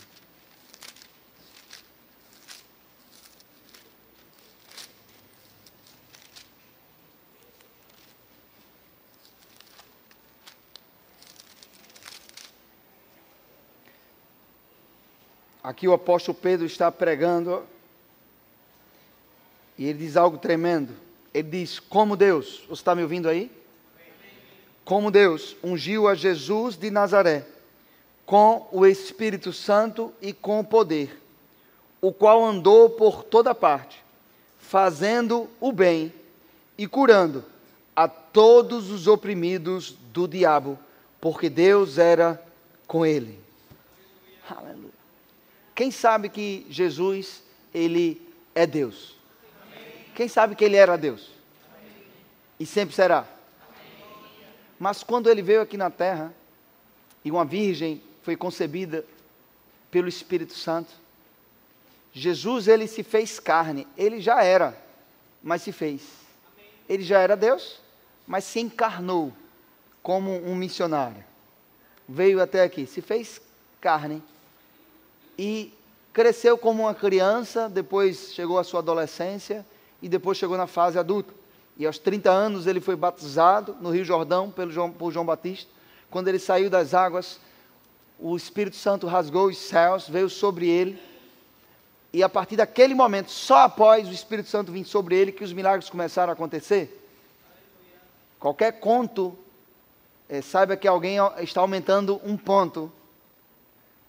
Aqui o apóstolo Pedro está pregando e ele diz algo tremendo. Ele diz: Como Deus, você está me ouvindo aí? Como Deus ungiu a Jesus de Nazaré com o Espírito Santo e com poder, o qual andou por toda parte, fazendo o bem e curando a todos os oprimidos do diabo, porque Deus era com ele. Aleluia. Quem sabe que Jesus, ele é Deus? Quem sabe que ele era Deus? E sempre será. Mas quando ele veio aqui na terra, e uma virgem foi concebida pelo Espírito Santo, Jesus ele se fez carne, ele já era, mas se fez. Ele já era Deus, mas se encarnou como um missionário. Veio até aqui, se fez carne e cresceu como uma criança, depois chegou à sua adolescência e depois chegou na fase adulta. E aos 30 anos ele foi batizado no Rio Jordão pelo João, por João Batista. Quando ele saiu das águas, o Espírito Santo rasgou os céus, veio sobre ele. E a partir daquele momento, só após o Espírito Santo vir sobre ele, que os milagres começaram a acontecer. Qualquer conto, é, saiba que alguém está aumentando um ponto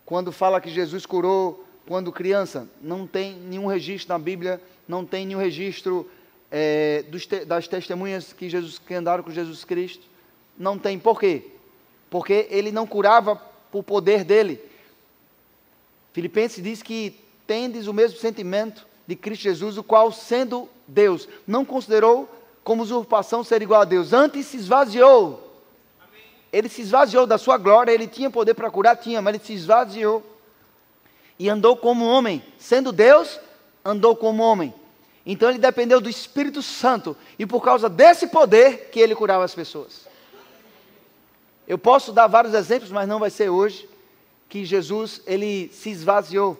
quando fala que Jesus curou quando criança. Não tem nenhum registro na Bíblia, não tem nenhum registro é, te das testemunhas que, Jesus, que andaram com Jesus Cristo. Não tem. Por quê? Porque ele não curava por poder dele. Filipenses diz que tendes o mesmo sentimento de Cristo Jesus, o qual, sendo Deus, não considerou como usurpação ser igual a Deus, antes se esvaziou. Ele se esvaziou da sua glória, ele tinha poder para curar, tinha, mas ele se esvaziou e andou como homem. Sendo Deus, andou como homem. Então ele dependeu do Espírito Santo e por causa desse poder que ele curava as pessoas. Eu posso dar vários exemplos, mas não vai ser hoje que Jesus ele se esvaziou.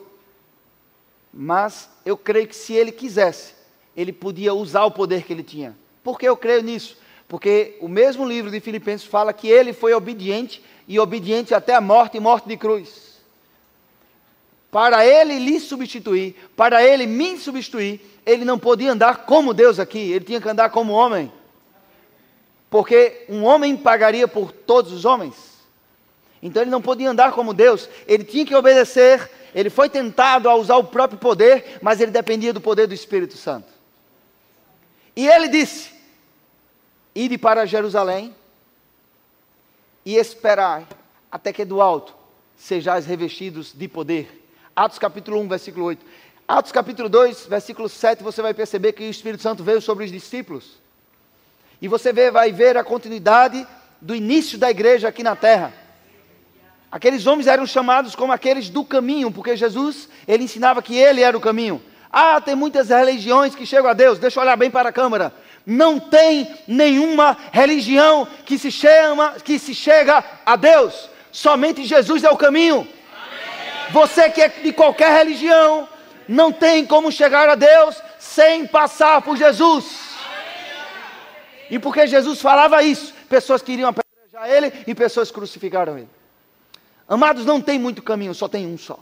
Mas eu creio que se ele quisesse, ele podia usar o poder que ele tinha. Por que eu creio nisso? Porque o mesmo livro de Filipenses fala que ele foi obediente e obediente até a morte e morte de cruz para ele lhe substituir, para ele me substituir, ele não podia andar como Deus aqui, ele tinha que andar como homem. Porque um homem pagaria por todos os homens. Então ele não podia andar como Deus, ele tinha que obedecer. Ele foi tentado a usar o próprio poder, mas ele dependia do poder do Espírito Santo. E ele disse: Ide para Jerusalém e esperai até que do alto sejais revestidos de poder. Atos capítulo 1, versículo 8. Atos capítulo 2, versículo 7, você vai perceber que o Espírito Santo veio sobre os discípulos. E você vê, vai ver a continuidade do início da igreja aqui na terra. Aqueles homens eram chamados como aqueles do caminho, porque Jesus, ele ensinava que ele era o caminho. Ah, tem muitas religiões que chegam a Deus. Deixa eu olhar bem para a câmera. Não tem nenhuma religião que se chama, que se chega a Deus. Somente Jesus é o caminho. Você que é de qualquer religião, não tem como chegar a Deus sem passar por Jesus. E porque Jesus falava isso, pessoas queriam apedrejar ele e pessoas crucificaram ele. Amados, não tem muito caminho, só tem um só.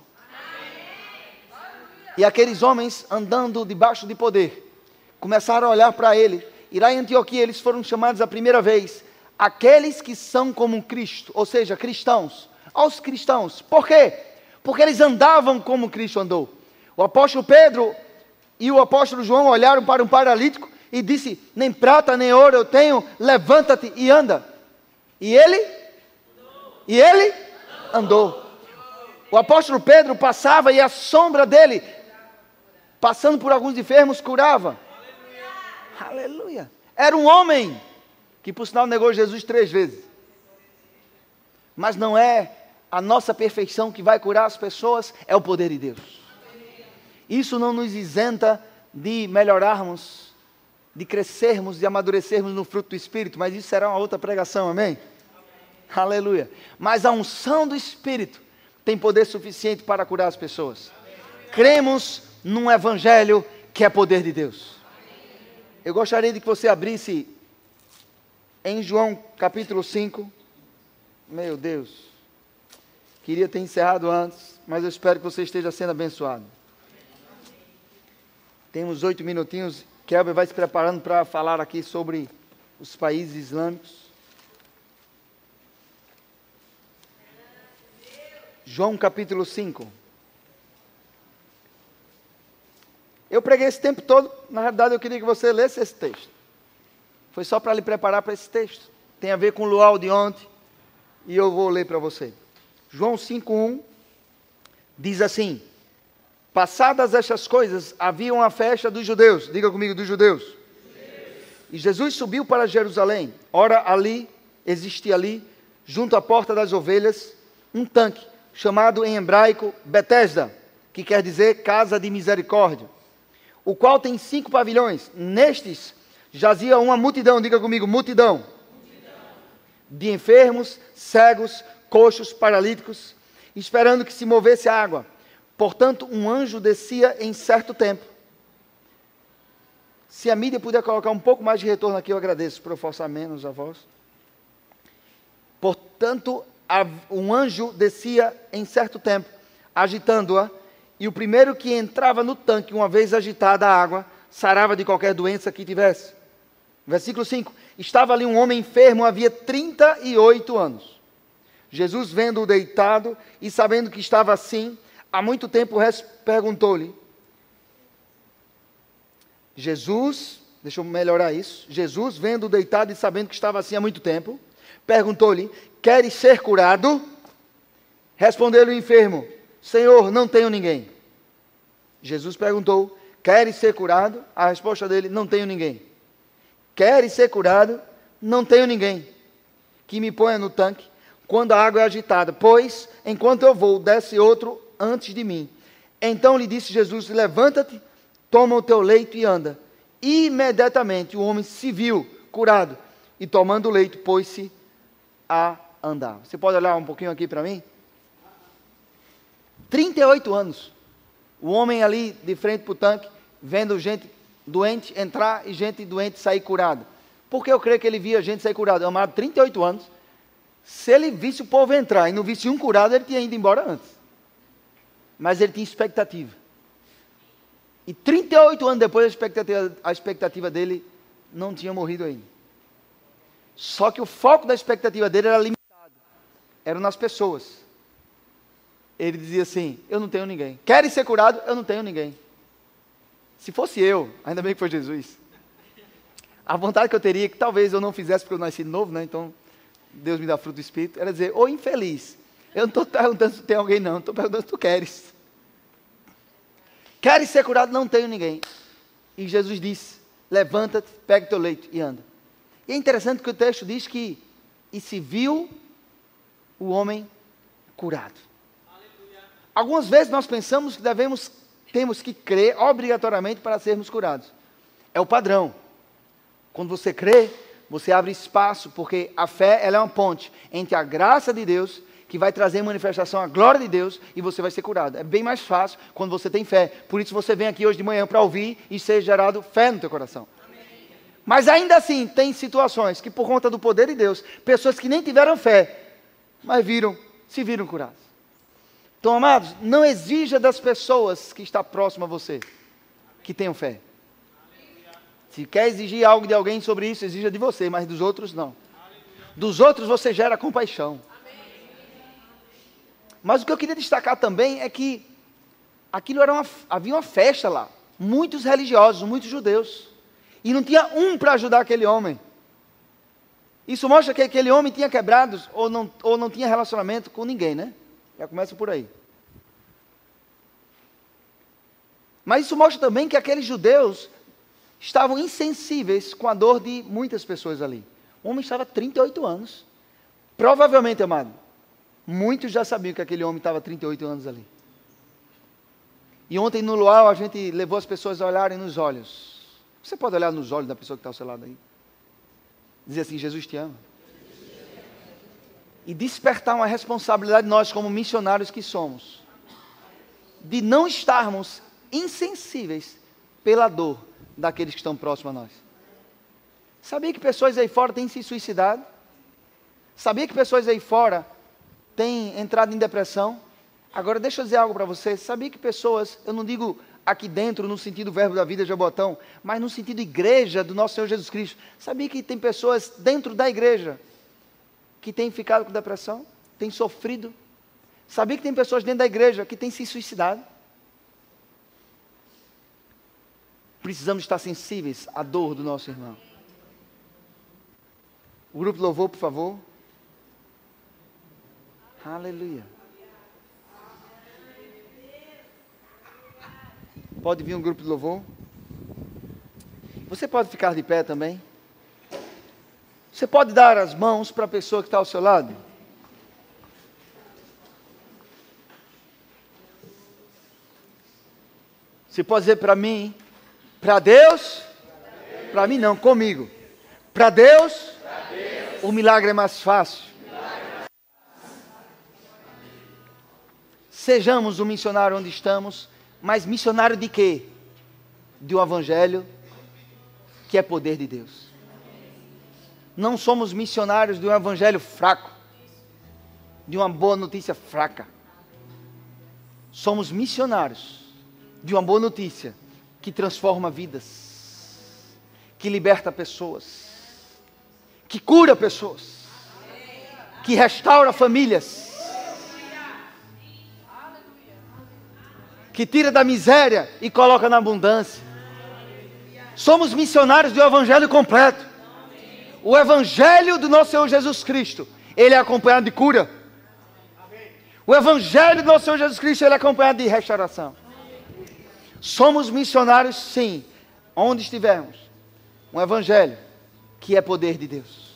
E aqueles homens andando debaixo de poder, começaram a olhar para ele. E lá em Antioquia eles foram chamados a primeira vez aqueles que são como Cristo, ou seja, cristãos. Aos cristãos. Por quê? porque eles andavam como Cristo andou. O apóstolo Pedro e o apóstolo João olharam para um paralítico e disse: Nem prata nem ouro eu tenho, levanta-te e anda. E ele? E ele andou. O apóstolo Pedro passava e a sombra dele, passando por alguns enfermos, curava. Aleluia. Aleluia. Era um homem que, por sinal, negou Jesus três vezes. Mas não é a nossa perfeição que vai curar as pessoas é o poder de Deus. Isso não nos isenta de melhorarmos, de crescermos, de amadurecermos no fruto do Espírito, mas isso será uma outra pregação, amém? Aleluia. Mas a unção do Espírito tem poder suficiente para curar as pessoas. Cremos num Evangelho que é poder de Deus. Eu gostaria de que você abrisse em João capítulo 5. Meu Deus. Queria ter encerrado antes, mas eu espero que você esteja sendo abençoado. Temos oito minutinhos. Kelber vai se preparando para falar aqui sobre os países islâmicos. João capítulo 5. Eu preguei esse tempo todo, na realidade eu queria que você lesse esse texto. Foi só para lhe preparar para esse texto. Tem a ver com o luau de ontem. E eu vou ler para você. João 5,1 diz assim: Passadas estas coisas, havia uma festa dos judeus, diga comigo, dos judeus. E Jesus subiu para Jerusalém. Ora, ali, existia ali, junto à porta das ovelhas, um tanque, chamado em hebraico Betesda, que quer dizer casa de misericórdia, o qual tem cinco pavilhões. Nestes jazia uma multidão, diga comigo, multidão, multidão. de enfermos, cegos, coxos, paralíticos, esperando que se movesse a água. Portanto, um anjo descia em certo tempo. Se a mídia puder colocar um pouco mais de retorno aqui, eu agradeço, para eu forçar menos a voz. Portanto, um anjo descia em certo tempo, agitando-a, e o primeiro que entrava no tanque, uma vez agitada a água, sarava de qualquer doença que tivesse. Versículo 5: Estava ali um homem enfermo, havia 38 anos Jesus, vendo-o deitado e sabendo que estava assim, há muito tempo perguntou-lhe. Jesus, deixa eu melhorar isso. Jesus, vendo-o deitado e sabendo que estava assim há muito tempo, perguntou-lhe: Queres ser curado? Respondeu-lhe o enfermo: Senhor, não tenho ninguém. Jesus perguntou: Queres ser curado? A resposta dele: Não tenho ninguém. Queres ser curado? Não tenho ninguém. Que me ponha no tanque quando a água é agitada, pois enquanto eu vou, desce outro antes de mim. Então lhe disse Jesus: Levanta-te, toma o teu leito e anda. Imediatamente o homem se viu curado e tomando o leito, pôs-se a andar. Você pode olhar um pouquinho aqui para mim? 38 anos. O homem ali de frente para o tanque, vendo gente doente entrar e gente doente sair curada. Porque eu creio que ele via gente sair curada. Amado, 38 anos. Se ele visse o povo entrar e não visse um curado, ele tinha ido embora antes. Mas ele tinha expectativa. E 38 anos depois, a expectativa, a expectativa dele não tinha morrido ainda. Só que o foco da expectativa dele era limitado. Era nas pessoas. Ele dizia assim: Eu não tenho ninguém. Querem ser curado? Eu não tenho ninguém. Se fosse eu, ainda bem que foi Jesus. A vontade que eu teria, que talvez eu não fizesse porque eu nasci novo, né? Então Deus me dá fruto do Espírito, era dizer, ô infeliz, eu não estou perguntando se tem alguém, não, estou perguntando se tu queres. Queres ser curado? Não tenho ninguém. E Jesus disse: Levanta-te, pega teu leito e anda. E é interessante que o texto diz que, e se viu o homem curado. Aleluia. Algumas vezes nós pensamos que devemos, temos que crer obrigatoriamente para sermos curados. É o padrão. Quando você crê, você abre espaço, porque a fé ela é uma ponte entre a graça de Deus, que vai trazer manifestação à glória de Deus, e você vai ser curado. É bem mais fácil quando você tem fé. Por isso você vem aqui hoje de manhã para ouvir e ser gerado fé no teu coração. Mas ainda assim, tem situações que, por conta do poder de Deus, pessoas que nem tiveram fé, mas viram, se viram curadas. Então, amados, não exija das pessoas que está próximo a você que tenham fé. Se quer exigir algo de alguém sobre isso, exija de você, mas dos outros não. Dos outros você gera compaixão. Mas o que eu queria destacar também é que aquilo era uma, havia uma festa lá. Muitos religiosos, muitos judeus. E não tinha um para ajudar aquele homem. Isso mostra que aquele homem tinha quebrado ou não, ou não tinha relacionamento com ninguém, né? Já começa por aí. Mas isso mostra também que aqueles judeus estavam insensíveis com a dor de muitas pessoas ali. O homem estava 38 anos. Provavelmente, amado, muitos já sabiam que aquele homem estava 38 anos ali. E ontem no luau a gente levou as pessoas a olharem nos olhos. Você pode olhar nos olhos da pessoa que está ao seu lado aí? Dizer assim: Jesus te ama. E despertar uma responsabilidade nós, como missionários que somos, de não estarmos insensíveis pela dor daqueles que estão próximos a nós. Sabia que pessoas aí fora têm se suicidado? Sabia que pessoas aí fora têm entrado em depressão? Agora, deixa eu dizer algo para você. Sabia que pessoas, eu não digo aqui dentro no sentido verbo da vida de Jabotão, mas no sentido igreja do nosso Senhor Jesus Cristo. Sabia que tem pessoas dentro da igreja que têm ficado com depressão, têm sofrido? Sabia que tem pessoas dentro da igreja que têm se suicidado? Precisamos estar sensíveis à dor do nosso irmão. O grupo louvor, por favor. Aleluia. Pode vir um grupo de louvor. Você pode ficar de pé também. Você pode dar as mãos para a pessoa que está ao seu lado. Você pode dizer para mim, para Deus, para mim não, comigo. Para Deus, Deus, o milagre é mais fácil. Sejamos um missionário onde estamos, mas missionário de quê? De um evangelho que é poder de Deus. Não somos missionários de um evangelho fraco, de uma boa notícia fraca. Somos missionários de uma boa notícia que transforma vidas, que liberta pessoas, que cura pessoas, que restaura famílias, que tira da miséria e coloca na abundância. Somos missionários do Evangelho completo. O Evangelho do nosso Senhor Jesus Cristo, ele é acompanhado de cura. O Evangelho do nosso Senhor Jesus Cristo, ele é acompanhado de restauração. Somos missionários, sim, onde estivermos. Um Evangelho que é poder de Deus.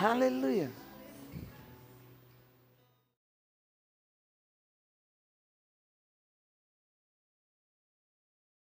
Aleluia.